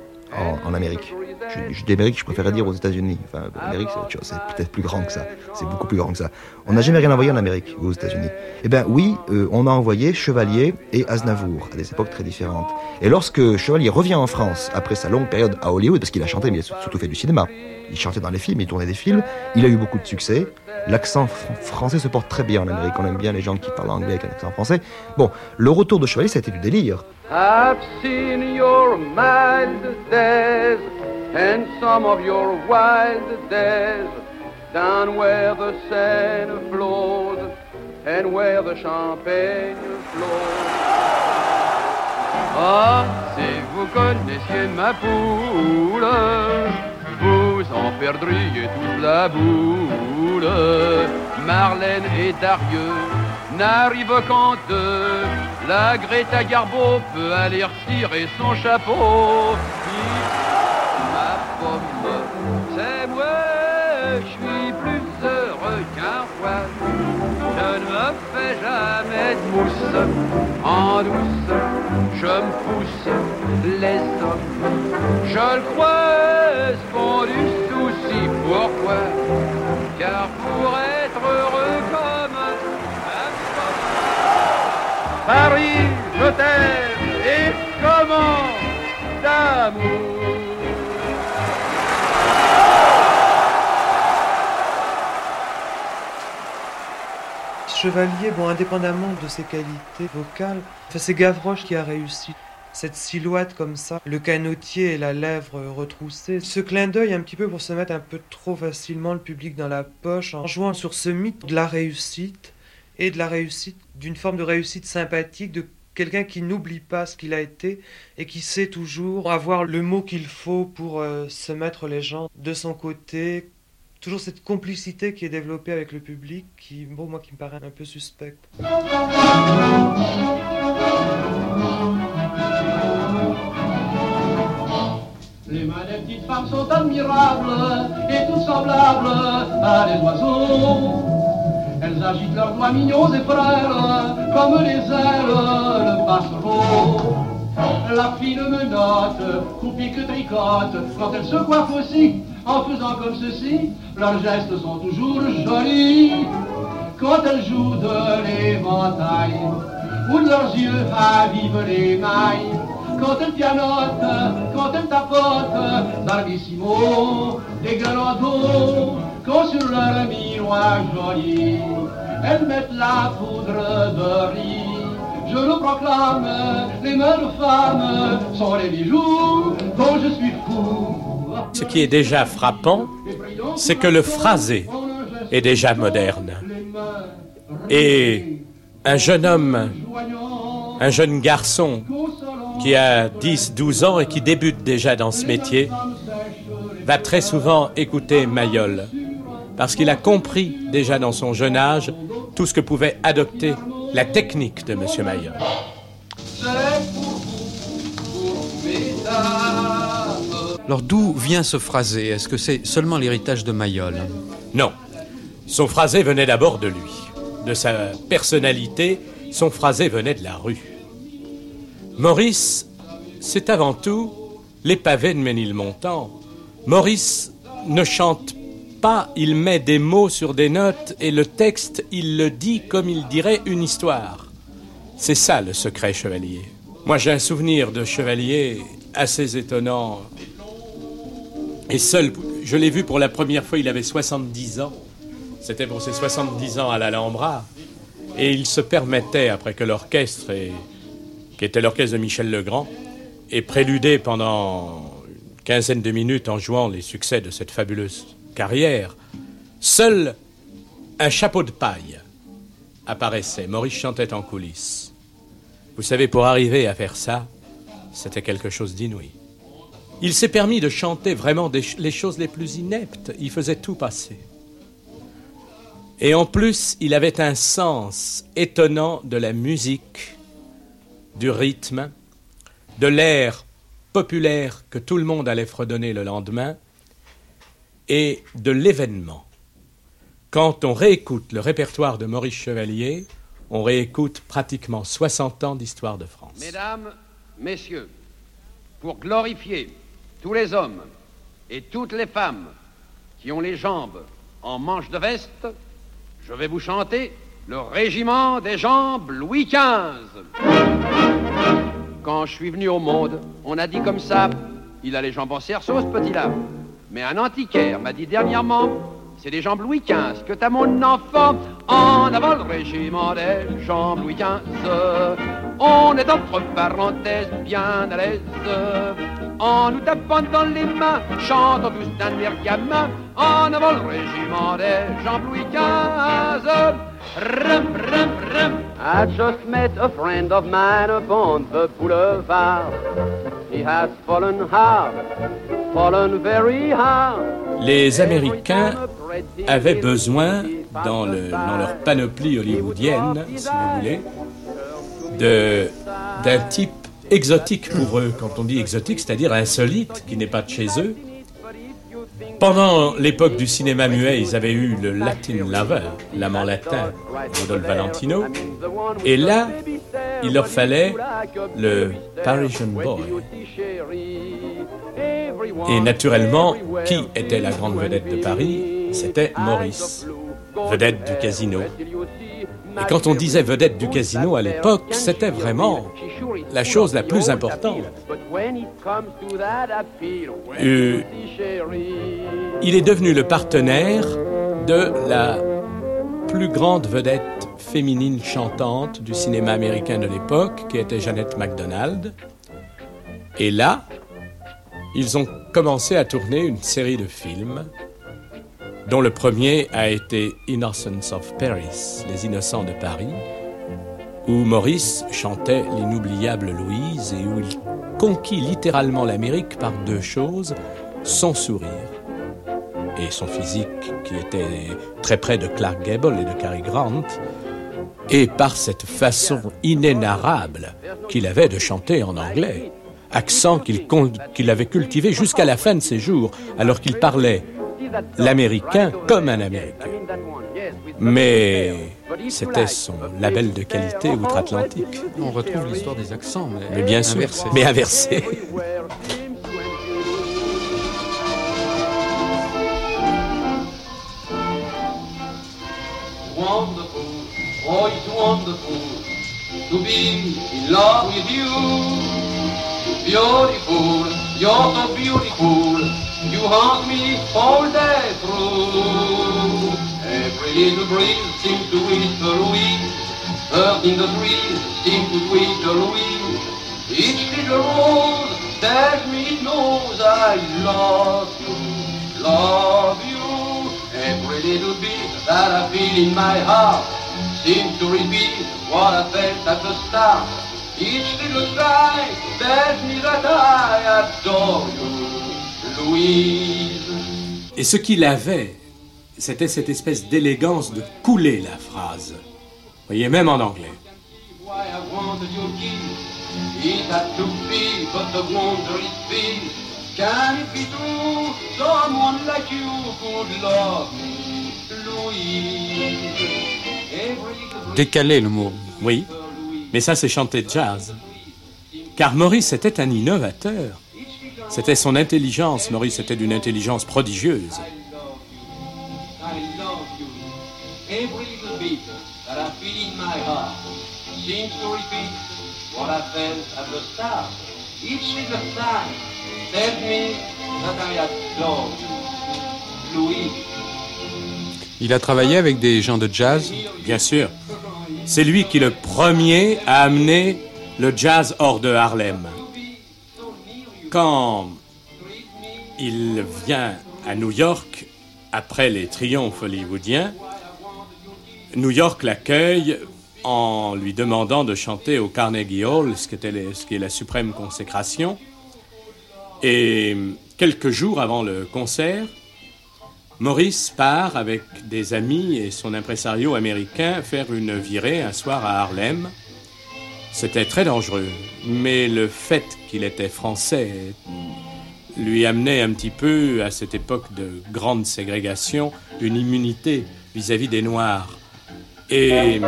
L: en, Amérique. Je, je dis Amérique, je préférerais dire aux États-Unis. Enfin, l'Amérique, c'est peut-être plus grand que ça. C'est beaucoup plus grand que ça. On n'a jamais rien envoyé en Amérique ou aux États-Unis. Eh bien, oui, euh, on a envoyé Chevalier et Aznavour à des époques très différentes. Et lorsque Chevalier revient en France après sa longue période à Hollywood, parce qu'il a chanté, mais il a surtout fait du cinéma. Il chantait dans les films, il tournait des films. Il a eu beaucoup de succès. L'accent fr- français se porte très bien en Amérique. On aime bien les gens qui parlent anglais avec un accent français. Bon, le retour de Chevalier, ça a été du délire.
O: I've seen your mild days and some of your wild days down where the Seine flows and where the Champagne flows. Ah, si vous connaissiez ma poule, vous en perdriez toute la boule. Marlène et Darieux n'arrivent qu'en deux. La Greta Garbo peut aller retirer son chapeau. Ma pomme, c'est moi, je suis plus heureux qu'un roi. Je ne me fais jamais de mousse en douce. Je me pousse les hommes. Je le crois, font du souci. Pourquoi? Car pour être heureux comme un Paris, je t'aime et comment? D'amour.
N: Chevalier, bon, indépendamment de ses qualités vocales, c'est Gavroche qui a réussi. Cette silhouette comme ça, le canotier et la lèvre retroussée. Ce clin d'œil un petit peu pour se mettre un peu trop facilement le public dans la poche en jouant sur ce mythe de la réussite et de la réussite, d'une forme de réussite sympathique, de quelqu'un qui n'oublie pas ce qu'il a été et qui sait toujours avoir le mot qu'il faut pour euh, se mettre les gens de son côté. Toujours cette complicité qui est développée avec le public, qui, bon, moi, qui me paraît un peu suspecte.
O: Les mains des petites femmes sont admirables et toutes semblables à des oiseaux. Elles agitent leurs doigts mignons et frêles comme les ailes de passereau.
P: La fine menotte, coupée que tricote, quand elle se coiffe aussi, en faisant comme ceci, leurs gestes sont toujours jolis. Quand elle joue de l'éventail, de leurs yeux avivent les mailles, quand elle pianote, quand elle tapote, d'arvissimo, des galanteaux, quand sur leur miroir joli, elles mettent la poudre de riz. Je le proclame, les de femmes sont les bijoux dont je suis fou.
E: Ce qui est déjà frappant, c'est que le phrasé est déjà moderne. Et un jeune homme, un jeune garçon qui a 10, 12 ans et qui débute déjà dans ce métier, va très souvent écouter Mayol, parce qu'il a compris déjà dans son jeune âge tout ce que pouvait adopter la technique de M. Mayol.
C: Alors d'où vient ce phrasé? Est-ce que c'est seulement l'héritage de Mayol?
E: Non. Son phrasé venait d'abord de lui, de sa personnalité. Son phrasé venait de la rue. Maurice, c'est avant tout les pavés de Ménilmontant. Maurice ne chante pas, il met des mots sur des notes et le texte, il le dit comme il dirait une histoire. C'est ça le secret chevalier. Moi j'ai un souvenir de chevalier assez étonnant. Et seul, je l'ai vu pour la première fois, il avait 70 ans. C'était pour ses 70 ans à l'Alhambra. Et il se permettait, après que l'orchestre, qui était l'orchestre de Michel Legrand, ait préludé pendant une quinzaine de minutes en jouant les succès de cette fabuleuse carrière, seul un chapeau de paille apparaissait. Maurice chantait en coulisses. Vous savez, pour arriver à faire ça, c'était quelque chose d'inouï. Il s'est permis de chanter vraiment les choses les plus ineptes. Il faisait tout passer. Et en plus, il avait un sens étonnant de la musique, du rythme, de l'air populaire que tout le monde allait fredonner le lendemain, et de l'événement. Quand on réécoute le répertoire de Maurice Chevalier, on réécoute pratiquement 60 ans d'histoire de France.
O: Mesdames, Messieurs, pour glorifier tous les hommes et toutes les femmes qui ont les jambes en manches de veste, je vais vous chanter le régiment des jambes Louis XV. Quand je suis venu au monde, on a dit comme ça, il a les jambes en cerceau ce petit-là. Mais un antiquaire m'a dit dernièrement, c'est des jambes Louis XV que t'as mon enfant. En avant le régiment des jambes Louis XV. On est entre parenthèses bien à l'aise. En nous tapant dans les mains, chantant tous d'un air gamin. En avant le régiment des jambes Louis XV. I just met a friend of mine upon the boulevard. He has fallen hard, fallen very hard.
E: Les Américains avaient besoin, dans, dans leur panoplie hollywoodienne, si vous voulez, d'un type exotique pour eux. Quand on dit exotique, c'est-à-dire insolite, qui n'est pas de chez eux. Pendant l'époque du cinéma muet, ils avaient eu le Latin Lover, l'amant latin, Rodolphe Valentino. Et là, il leur fallait le Parisian Boy. Et naturellement, qui était la grande vedette de Paris? C'était Maurice, vedette du casino. Et quand on disait vedette du casino à l'époque, c'était vraiment la chose la plus importante. Il est devenu le partenaire de la plus grande vedette féminine chantante du cinéma américain de l'époque, qui était Jeannette MacDonald. Et là, ils ont commencé à tourner une série de films dont le premier a été Innocence of Paris, Les Innocents de Paris, où Maurice chantait l'inoubliable Louise et où il conquit littéralement l'Amérique par deux choses, son sourire et son physique qui était très près de Clark Gable et de Cary Grant, et par cette façon inénarrable qu'il avait de chanter en anglais, accent qu'il avait cultivé jusqu'à la fin de ses jours, alors qu'il parlait l'américain comme un américain. Mais C'était son label de qualité outre-Atlantique.
C: On retrouve l'histoire des accents, mais,
E: Mais bien sûr,
C: inversés.
E: mais inversé.
P: Wonderful, oh it's wonderful to be in love with you. Beautiful, you're so beautiful, you haunt me all day through. Every little breeze seems to whisper Louise, earth in the trees seems to twitter Louise. Each little rose tells me it knows I love you, love you. Every little beat that I feel in my heart seems to repeat what I felt at the start. Each little sigh tells me that I adore you, Louise.
E: Et ce qu'il avait, c'était cette espèce d'élégance de couler la phrase. Vous voyez, même en anglais. Décaler le mot. Oui, mais ça c'est chanter jazz. Car Maurice était un innovateur. C'était son intelligence. Maurice était d'une intelligence prodigieuse.
C: Il a travaillé avec des gens de jazz?
E: Bien sûr. C'est lui qui le premier a amené le jazz hors de Harlem. Quand il vient à New York, après les triomphes hollywoodiens, New York l'accueille en lui demandant de chanter au Carnegie Hall, ce qui, est la suprême consécration. Et quelques jours avant le concert, Maurice part avec des amis et son impresario américain faire une virée un soir à Harlem. C'était très dangereux, mais le fait qu'il était français lui amenait un petit peu, à cette époque de grande ségrégation, une immunité vis-à-vis des Noirs. Et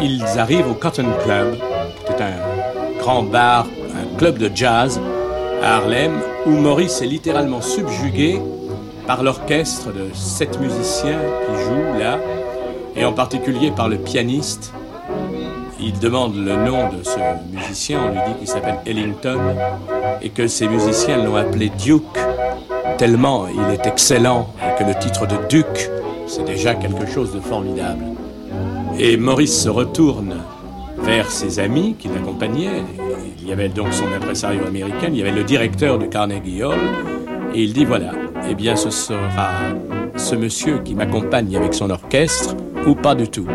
E: ils arrivent au Cotton Club, qui est un grand bar, un club de jazz à Harlem, où Maurice est littéralement subjugué par l'orchestre de sept musiciens qui jouent là, et en particulier par le pianiste. Il demande le nom de ce musicien, on lui dit qu'il s'appelle Ellington, et que ces musiciens l'ont appelé Duke, tellement il est excellent, et que le titre de Duke, c'est déjà quelque chose de formidable. Et Maurice se retourne vers ses amis qui l'accompagnaient. Il y avait donc son impresario américain, il y avait le directeur du Carnegie Hall, et il dit voilà, eh bien ce sera ce monsieur qui m'accompagne avec son orchestre, ou pas du tout.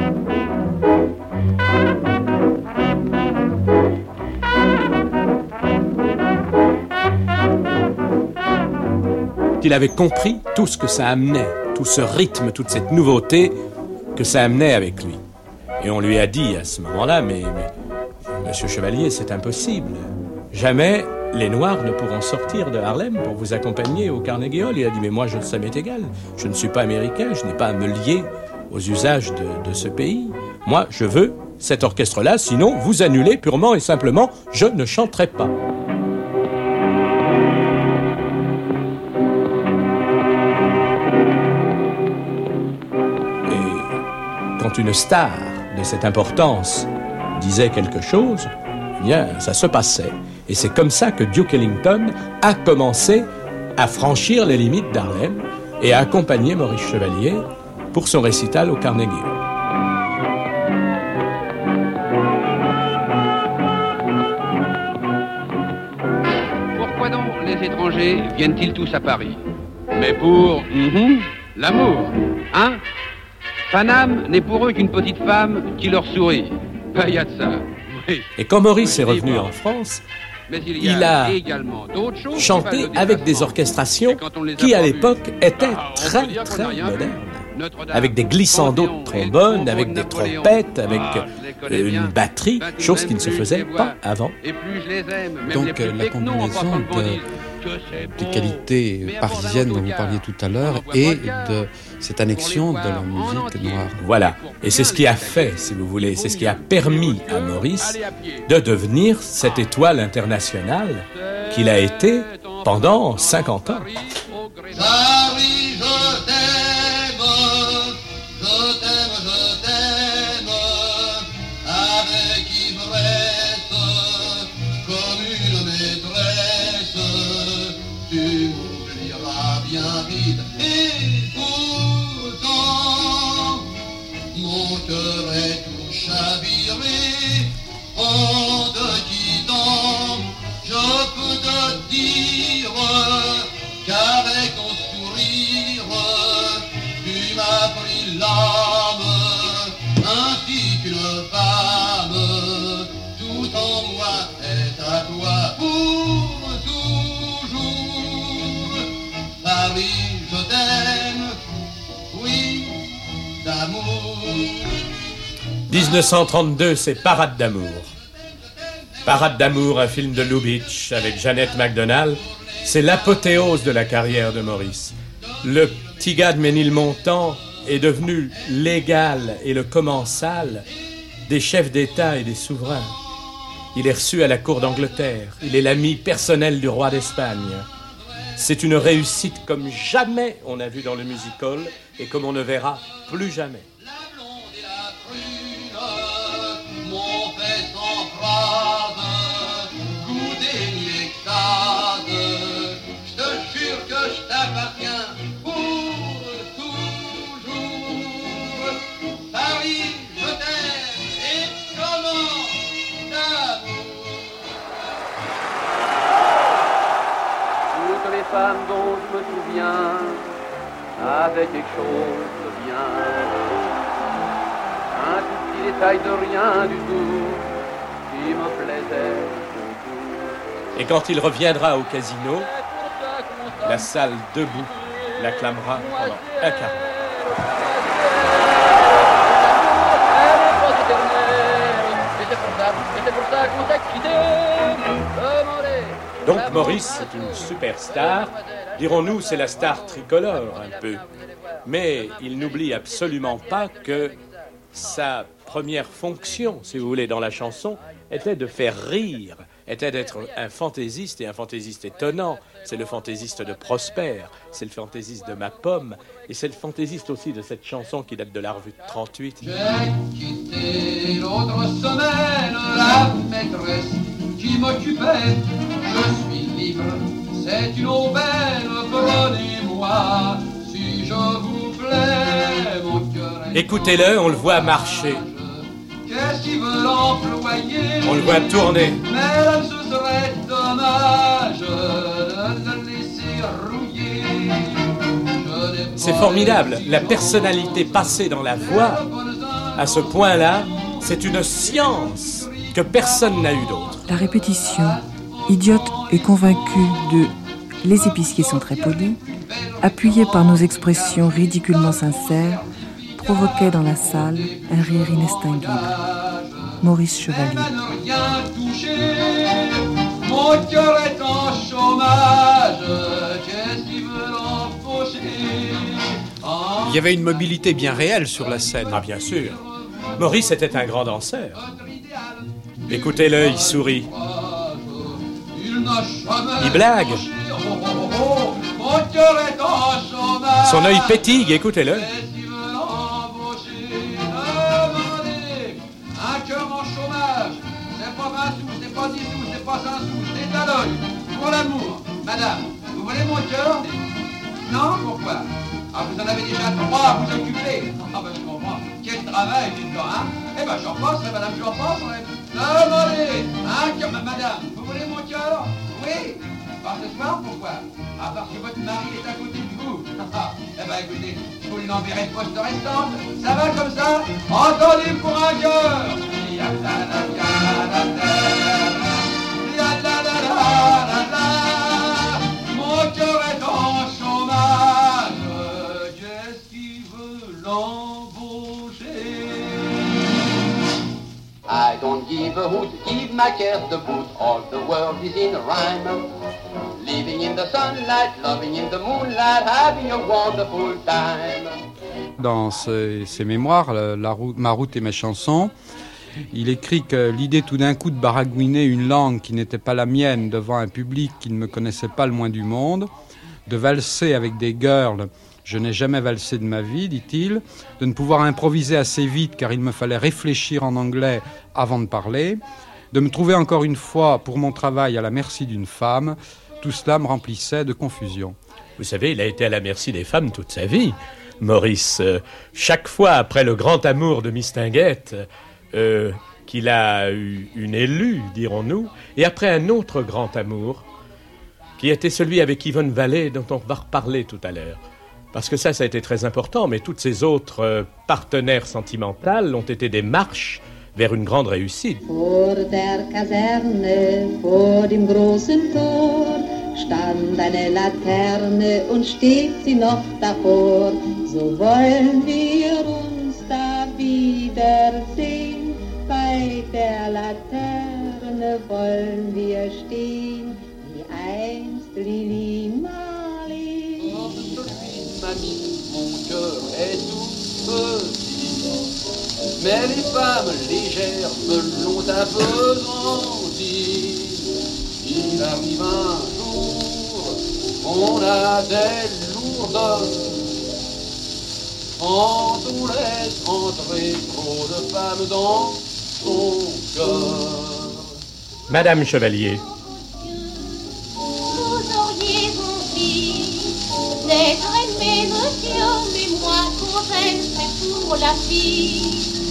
E: Il avait compris tout ce que ça amenait, tout ce rythme, toute cette nouveauté que ça amenait avec lui. Et on lui a dit à ce moment-là, mais, Monsieur Chevalier, c'est impossible. Jamais les Noirs ne pourront sortir de Harlem pour vous accompagner au Carnegie Hall. Il a dit, mais moi, je, ça m'est égal. Je ne suis pas américain, je n'ai pas à me lier aux usages de, ce pays. Moi, je veux cet orchestre-là, sinon vous annulez purement et simplement, je ne chanterai pas. quand une star de cette importance disait quelque chose, eh bien, ça se passait. Et c'est comme ça que Duke Ellington a commencé à franchir les limites d'Harlem et à accompagner Maurice Chevalier pour son récital au Carnegie.
O: Pourquoi donc les étrangers viennent-ils tous à Paris? Mais pour mhm, l'amour, hein? Paname n'est pour eux qu'une petite femme qui leur sourit. Ben, y a de ça. Oui.
E: Et quand Maurice est revenu en France,
O: Il, a
E: chanté
O: le
E: avec des orchestrations qui, à l'époque, étaient
O: ah,
E: très, très modernes. Avec des glissandos de trombones, avec des trompettes, avec
O: Ah,
E: euh, une batterie, chose qui ne se faisait pas avant.
C: Donc, euh, la combinaison de- des qualités parisiennes dont vous parliez tout à l'heure et de cette annexion de la musique noire.
E: Voilà. Et c'est ce qui a fait, si vous voulez, c'est ce qui a permis à Maurice de devenir cette étoile internationale qu'il a été pendant 50 ans. 1932, c'est Parade d'amour. Parade d'amour, un film de Lubitsch avec Jeannette MacDonald, c'est l'apothéose de la carrière de Maurice. Le petit gars de Ménilmontant est devenu l'égal et le commensal des chefs d'État et des souverains. Il est reçu à la cour d'Angleterre. Il est l'ami personnel du roi d'Espagne. C'est une réussite comme jamais on a vu dans le musical et comme on ne verra plus jamais.
Q: Femmes dont je me souviens avaient quelque chose de bien. Un tout petit détail de rien du tout qui me plaisait.
E: Et quand il reviendra au casino, la salle debout l'acclamera pendant un Donc Maurice, c'est une superstar. Dirons-nous, c'est la star tricolore un peu. Mais il n'oublie absolument pas que sa première fonction, si vous voulez, dans la chanson, était de faire rire, était d'être un fantaisiste et un fantaisiste étonnant. C'est le fantaisiste de Prosper, c'est le fantaisiste de Ma Pomme, et c'est le fantaisiste aussi de cette chanson qui date de la revue de 38.
O: J'ai quitté l'autre semaine la maîtresse qui m'occupait. Je suis libre, c'est une aubaine, prenez-moi si je vous plais. Mon cœur
E: Écoutez-le, on le voit marcher,
O: Qu'est-ce qu'ils veulent employer?
E: On le voit tourner.
O: Mais là, ce serait dommage de le laisser rouiller.
E: C'est formidable, la personnalité passée dans la voix, à ce point-là, c'est une science que personne n'a eu d'autre.
K: La répétition, idiote et convaincue de Les épiciers sont très polis, appuyée par nos expressions ridiculement sincères, provoquait dans la salle un rire inextinguible. Maurice Chevalier.
O: ne rien toucher. Mon cœur est en chômage. Qu'est-ce qu'ils veulent empocher En
R: Il y avait une mobilité bien réelle sur la scène.
E: Ah bien sûr. Maurice était un grand danseur. Écoutez-le, il sourit.
O: Il
E: blague. Son œil pétille, écoutez-le.
O: Un cœur en chômage. C'est pas 20 sous, c'est pas 10 sous, c'est pas 5 sous, c'est un œil. Pour l'amour. Madame, vous voulez mon cœur? Non Pourquoi? Ah, vous en avez déjà trois à vous occuper. Ah, ben je comprends. Quel travail, dites donc, hein Eh ben, j'en passe, madame, j'en passe. Ma- madame, vous voulez mon cœur? Oui Par ce soir, pourquoi Ah, parce que votre mari est à côté de vous. eh ben, écoutez, je vous l'enverrai poste restante. Ça va comme ça? Entendu pour un cœur
Q: I don't give a hoot, give my the boot. All the world is in rhyme.
O: Living in the sunlight, loving in the moonlight, having a wonderful time.
C: Dans ses, mémoires, Ma route et mes chansons, il écrit que l'idée tout d'un coup de baragouiner une langue qui n'était pas la mienne devant un public qui ne me connaissait pas le moins du monde, de valser avec des girls, je n'ai jamais valsé de ma vie, dit-il, de ne pouvoir improviser assez vite car il me fallait réfléchir en anglais avant de parler, de me trouver encore une fois pour mon travail à la merci d'une femme, tout cela me remplissait de confusion.
E: Vous savez, il a été à la merci des femmes toute sa vie. Maurice, euh, chaque fois après le grand amour de Mistinguette, euh, qu'il a eu une élue, dirons-nous, et après un autre grand amour, qui était celui avec Yvonne Vallée, dont on va reparler tout à l'heure. Parce que ça, ça a été très important, mais toutes ces autres euh, partenaires sentimentales ont été des marches vers une grande réussite.
S: Vor der Kaserne, vor dem großen Tor, stand eine Laterne und steht sie noch davor. So wollen wir uns da wiedersehen, bei der Laterne wollen wir stehen, wie einst Lili
O: Mais les femmes légères me l'ont un peu grandi. Il arrive un jour, on a des lourdes. Quand on laisse entrer trop de femmes dans son cœur.
E: Madame Chevalier,
T: Vous auriez envie d'être aimé, monsieur, mais moi, qu'on c'est pour la fille.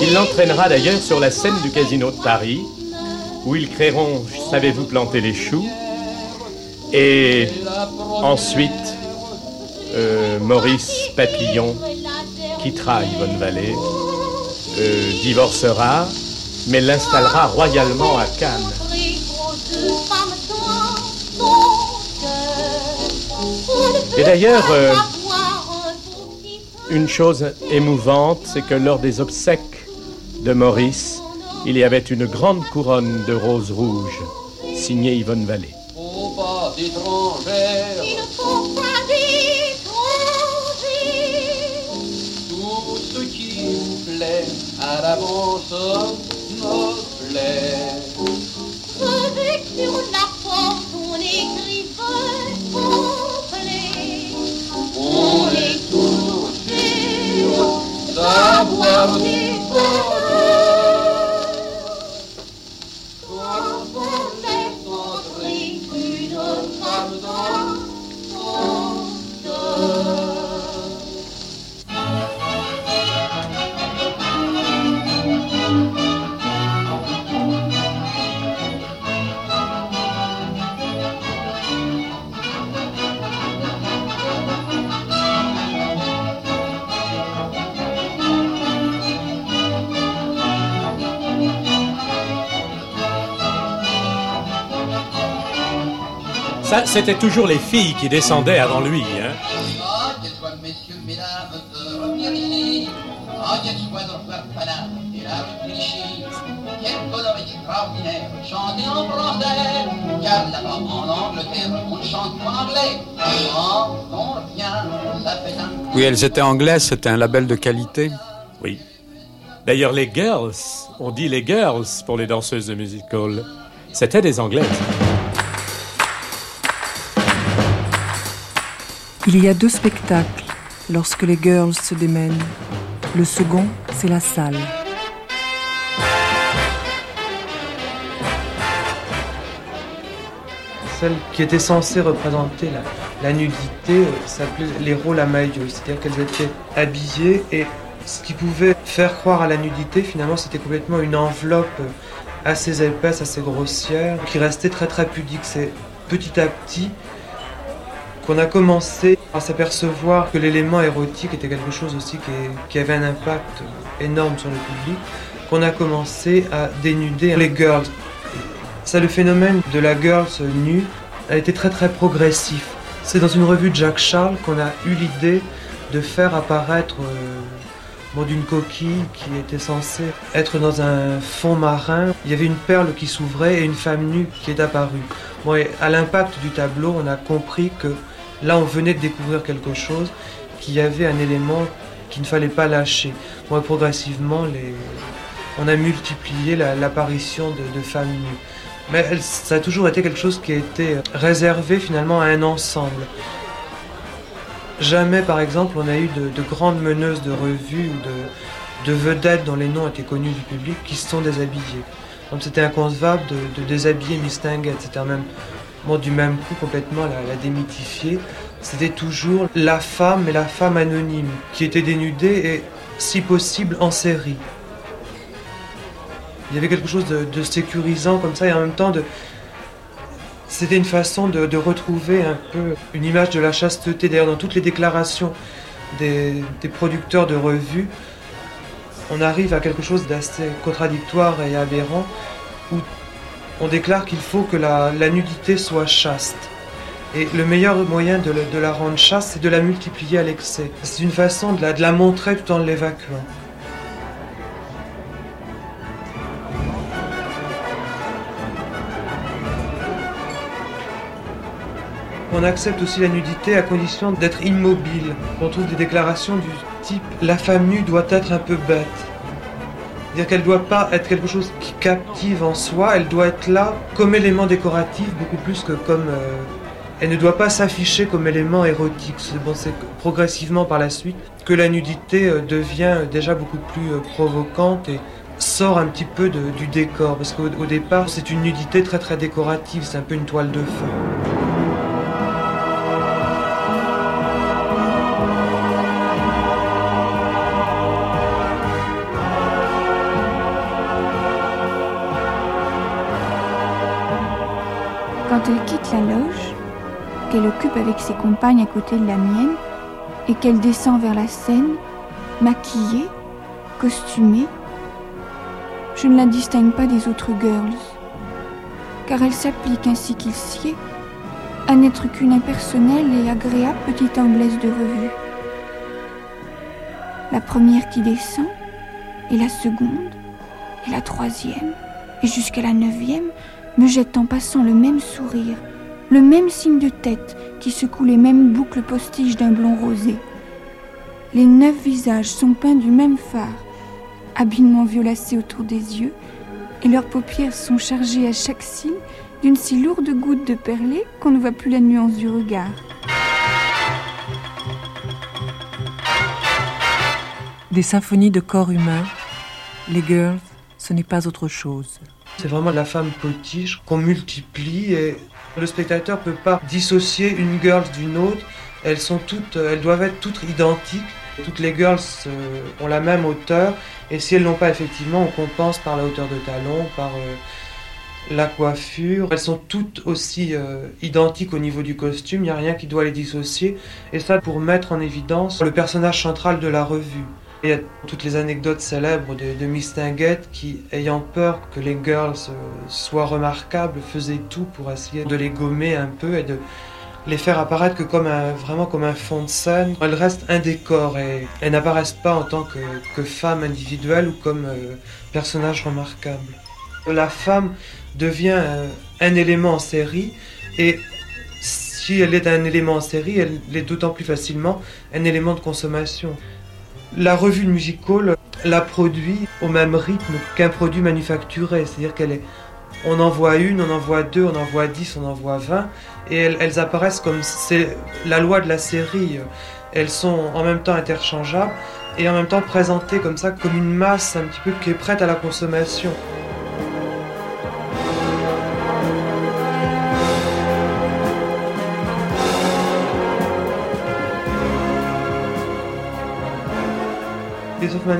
E: Il l'entraînera d'ailleurs sur la scène du casino de Paris, où ils créeront Savez-vous planter les choux. Et ensuite, euh, Maurice Papillon quittera Yvonne Vallée, euh, divorcera, mais l'installera royalement à Cannes. Et d'ailleurs, euh, une chose émouvante, c'est que lors des obsèques de Maurice, il y avait une grande couronne de roses rouges, signée Yvonne Vallée.
O: Faut pas d'étrangères,
T: Il ne faut pas d'étrangers.
O: tout ce qui vous plaît à l'avance me d'avoir
E: Ça, c'était toujours les filles qui descendaient avant lui. Hein.
U: Ah. Ah, chanter en français. Car là-bas, en Angleterre, on chante anglais. Ah, on revient, ça fait un
C: Oui, elles étaient anglaises, c'était un label de qualité.
E: Oui. D'ailleurs, les girls, on dit les girls pour les danseuses de music hall, c'était des anglaises.
K: Il y a deux spectacles lorsque les girls se démènent. Le second, c'est la salle.
N: Celle qui était censée représenter la, nudité euh, s'appelait les rôles à maillot, c'est-à-dire qu'elles étaient habillées et ce qui pouvait faire croire à la nudité, finalement, c'était complètement une enveloppe assez épaisse, assez grossière, qui restait très très pudique. C'est petit à petit qu'on a commencé à s'apercevoir que l'élément érotique était quelque chose aussi qui, avait un impact énorme sur le public, qu'on a commencé à dénuder les girls. Ça, le phénomène de la girls nue a été très très progressif. C'est dans une revue de Jacques Charles qu'on a eu l'idée de faire apparaître euh, d'une coquille qui était censée être dans un fond marin. Il y avait une perle qui s'ouvrait et une femme nue qui est apparue. Bon, et à l'impact du tableau, on a compris que là, on venait de découvrir quelque chose, qu'il y avait un élément qu'il ne fallait pas lâcher. Et progressivement, on a multiplié la- l'apparition de, femmes nues. Mais ça a toujours été quelque chose qui a été réservé finalement à un ensemble. Jamais, par exemple, on a eu de, de grandes meneuses de revues ou de, de vedettes dont les noms étaient connus du public qui se sont déshabillées. Donc c'était inconcevable de, déshabiller Miss Tinguette. C'était du même coup complètement la, la démythifier. C'était toujours la femme, mais la femme anonyme, qui était dénudée et, si possible, en série. Il y avait quelque chose de, sécurisant comme ça et en même temps c'était une façon de, retrouver un peu une image de la chasteté. D'ailleurs, dans toutes les déclarations des, des producteurs de revues, on arrive à quelque chose d'assez contradictoire et aberrant, où on déclare qu'il faut que la, nudité soit chaste. Et le meilleur moyen de la rendre chaste, c'est de la multiplier à l'excès. C'est une façon de la, de la montrer tout en l'évacuant. On accepte aussi la nudité à condition d'être immobile. On trouve des déclarations du type la femme nue doit être un peu bête. C'est-à-dire qu'elle ne doit pas être quelque chose qui captive en soi, elle doit être là comme élément décoratif beaucoup plus que comme... euh, elle ne doit pas s'afficher comme élément érotique. C'est bon, progressivement par la suite que la nudité euh, devient déjà beaucoup plus euh, provocante et sort un petit peu du décor. Parce qu'au au départ, c'est une nudité très très décorative, c'est un peu une toile de feu.
V: Quand elle quitte la loge, qu'elle occupe avec ses compagnes à côté de la mienne, et qu'elle descend vers la scène, maquillée, costumée, je ne la distingue pas des autres girls, car elle s'applique ainsi qu'il sied à n'être qu'une impersonnelle et agréable petite anglaise de revue. La première qui descend, et la seconde, et la troisième, et jusqu'à la neuvième, me jette en passant le même sourire, le même signe de tête qui secoue les mêmes boucles postiches d'un blond rosé. Les neuf visages sont peints du même fard, habilement violacés autour des yeux, et leurs paupières sont chargées à chaque cils d'une si lourde goutte de perlé qu'on ne voit plus la nuance du regard.
K: Des symphonies de corps humains, les girls, ce n'est pas autre chose.
N: C'est vraiment la femme potiche qu'on multiplie et le spectateur peut pas dissocier une girl d'une autre. Elles sont toutes, elles doivent être toutes identiques. Toutes les girls euh, ont la même hauteur et si elles l'ont pas effectivement, on compense par la hauteur de talon, par euh, la coiffure. Elles sont toutes aussi euh, identiques au niveau du costume. Il n'y a rien qui doit les dissocier et ça pour mettre en évidence le personnage central de la revue. Il y a toutes les anecdotes célèbres de, de Miss Tinguette qui, ayant peur que les girls euh, soient remarquables, faisait tout pour essayer de les gommer un peu et de les faire apparaître que comme un, vraiment comme un fond de scène. Elles restent un décor et elles n'apparaissent pas en tant que, que femme individuelle ou comme euh, personnage remarquable. La femme devient euh, un élément en série et si elle est un élément en série, elle l'est d'autant plus facilement un élément de consommation. La revue de musical la produit au même rythme qu'un produit manufacturé, c'est-à-dire qu'elle est, on en voit une, on en voit deux, on en voit dix, on en voit vingt, et elles apparaissent comme c'est la loi de la série. Elles sont en même temps interchangeables et en même temps présentées comme ça, comme une masse un petit peu qui est prête à la consommation.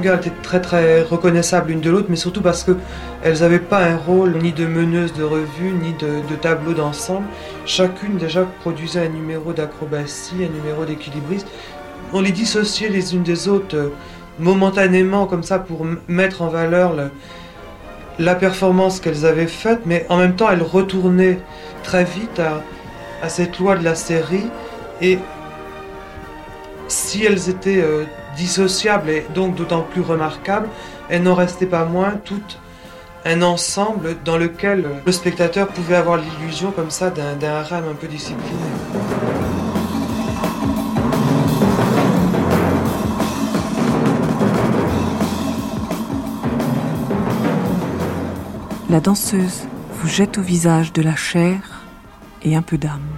N: Girls étaient très très reconnaissables l'une de l'autre, mais surtout parce que elles n'avaient pas un rôle ni de meneuse de revue, ni de, tableau d'ensemble. Chacune déjà produisait un numéro d'acrobatie, un numéro d'équilibriste. On les dissociait les unes des autres euh, momentanément comme ça pour mettre en valeur le- la performance qu'elles avaient faite, mais en même temps elles retournaient très vite à, à cette loi de la série et si elles étaient euh, dissociable et donc d'autant plus remarquable, elle n'en restait pas moins tout un ensemble dans lequel le spectateur pouvait avoir l'illusion comme ça d'un harem un peu discipliné.
K: La danseuse vous jette au visage de la chair et un peu d'âme.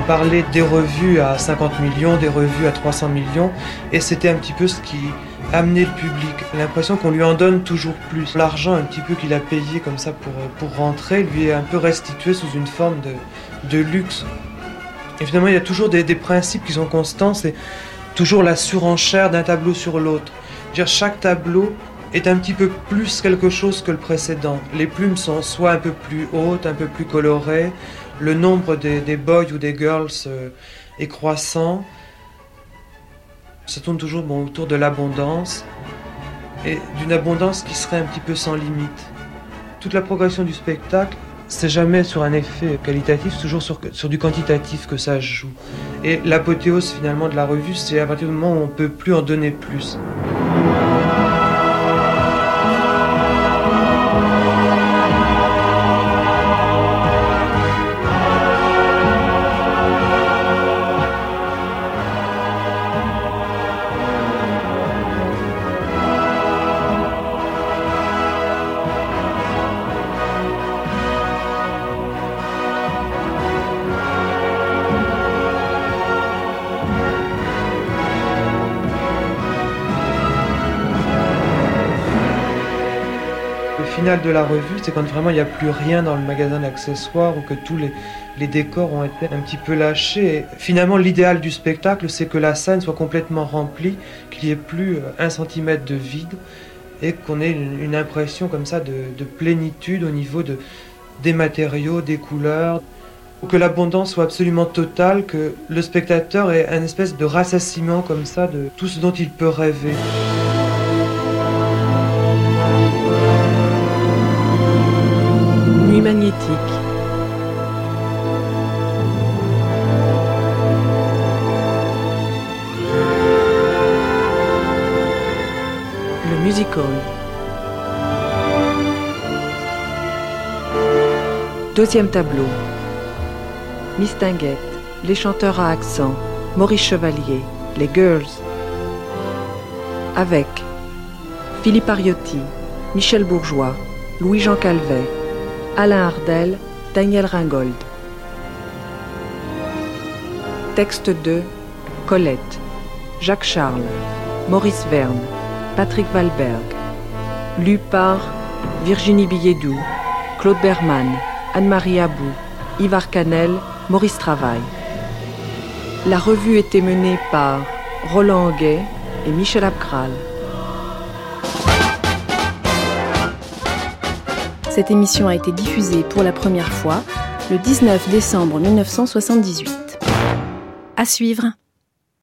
N: On parlait des revues à 50 millions, des revues à 300 millions, et c'était un petit peu ce qui amenait le public. L'impression qu'on lui en donne toujours plus. L'argent un petit peu qu'il a payé comme ça pour, pour rentrer lui est un peu restitué sous une forme de, de luxe. Et finalement, il y a toujours des, des principes qui sont constants, c'est toujours la surenchère d'un tableau sur l'autre. Dire chaque tableau est un petit peu plus quelque chose que le précédent. Les plumes sont soit un peu plus hautes, un peu plus colorées, le nombre des, boys ou des girls euh, est croissant. Ça tourne toujours autour de l'abondance et d'une abondance qui serait un petit peu sans limite. Toute la progression du spectacle c'est jamais sur un effet qualitatif, c'est toujours sur, sur, du quantitatif que ça joue. Et l'apothéose finalement de la revue, c'est à partir du moment où on peut plus en donner plus. De la revue, c'est quand vraiment il n'y a plus rien dans le magasin d'accessoires ou que tous les, décors ont été un petit peu lâchés. Finalement, l'idéal du spectacle, c'est que la scène soit complètement remplie, qu'il n'y ait plus un centimètre de vide et qu'on ait une, impression comme ça de, de, plénitude au niveau de, des matériaux, des couleurs. Que l'abondance soit absolument totale, que le spectateur ait un espèce de rassasiement comme ça de tout ce dont il peut rêver.
K: Le musical. Deuxième tableau. Mistinguette, les chanteurs à accent, Maurice Chevalier, les Girls. Avec Philippe Ariotti, Michel Bourgeois, Louis-Jean Calvet, Alain Ardel, Daniel Ringold. Texte 2 Colette, Jacques Charles, Maurice Verne, Patrick Valberg. Lu par Virginie Billedou, Claude Berman, Anne-Marie Abou, Yves Canel, Maurice Travail. La revue était menée par Roland Anguet et Michel Abkral.
B: Cette émission a été diffusée pour la première fois le 19 décembre 1978. À suivre.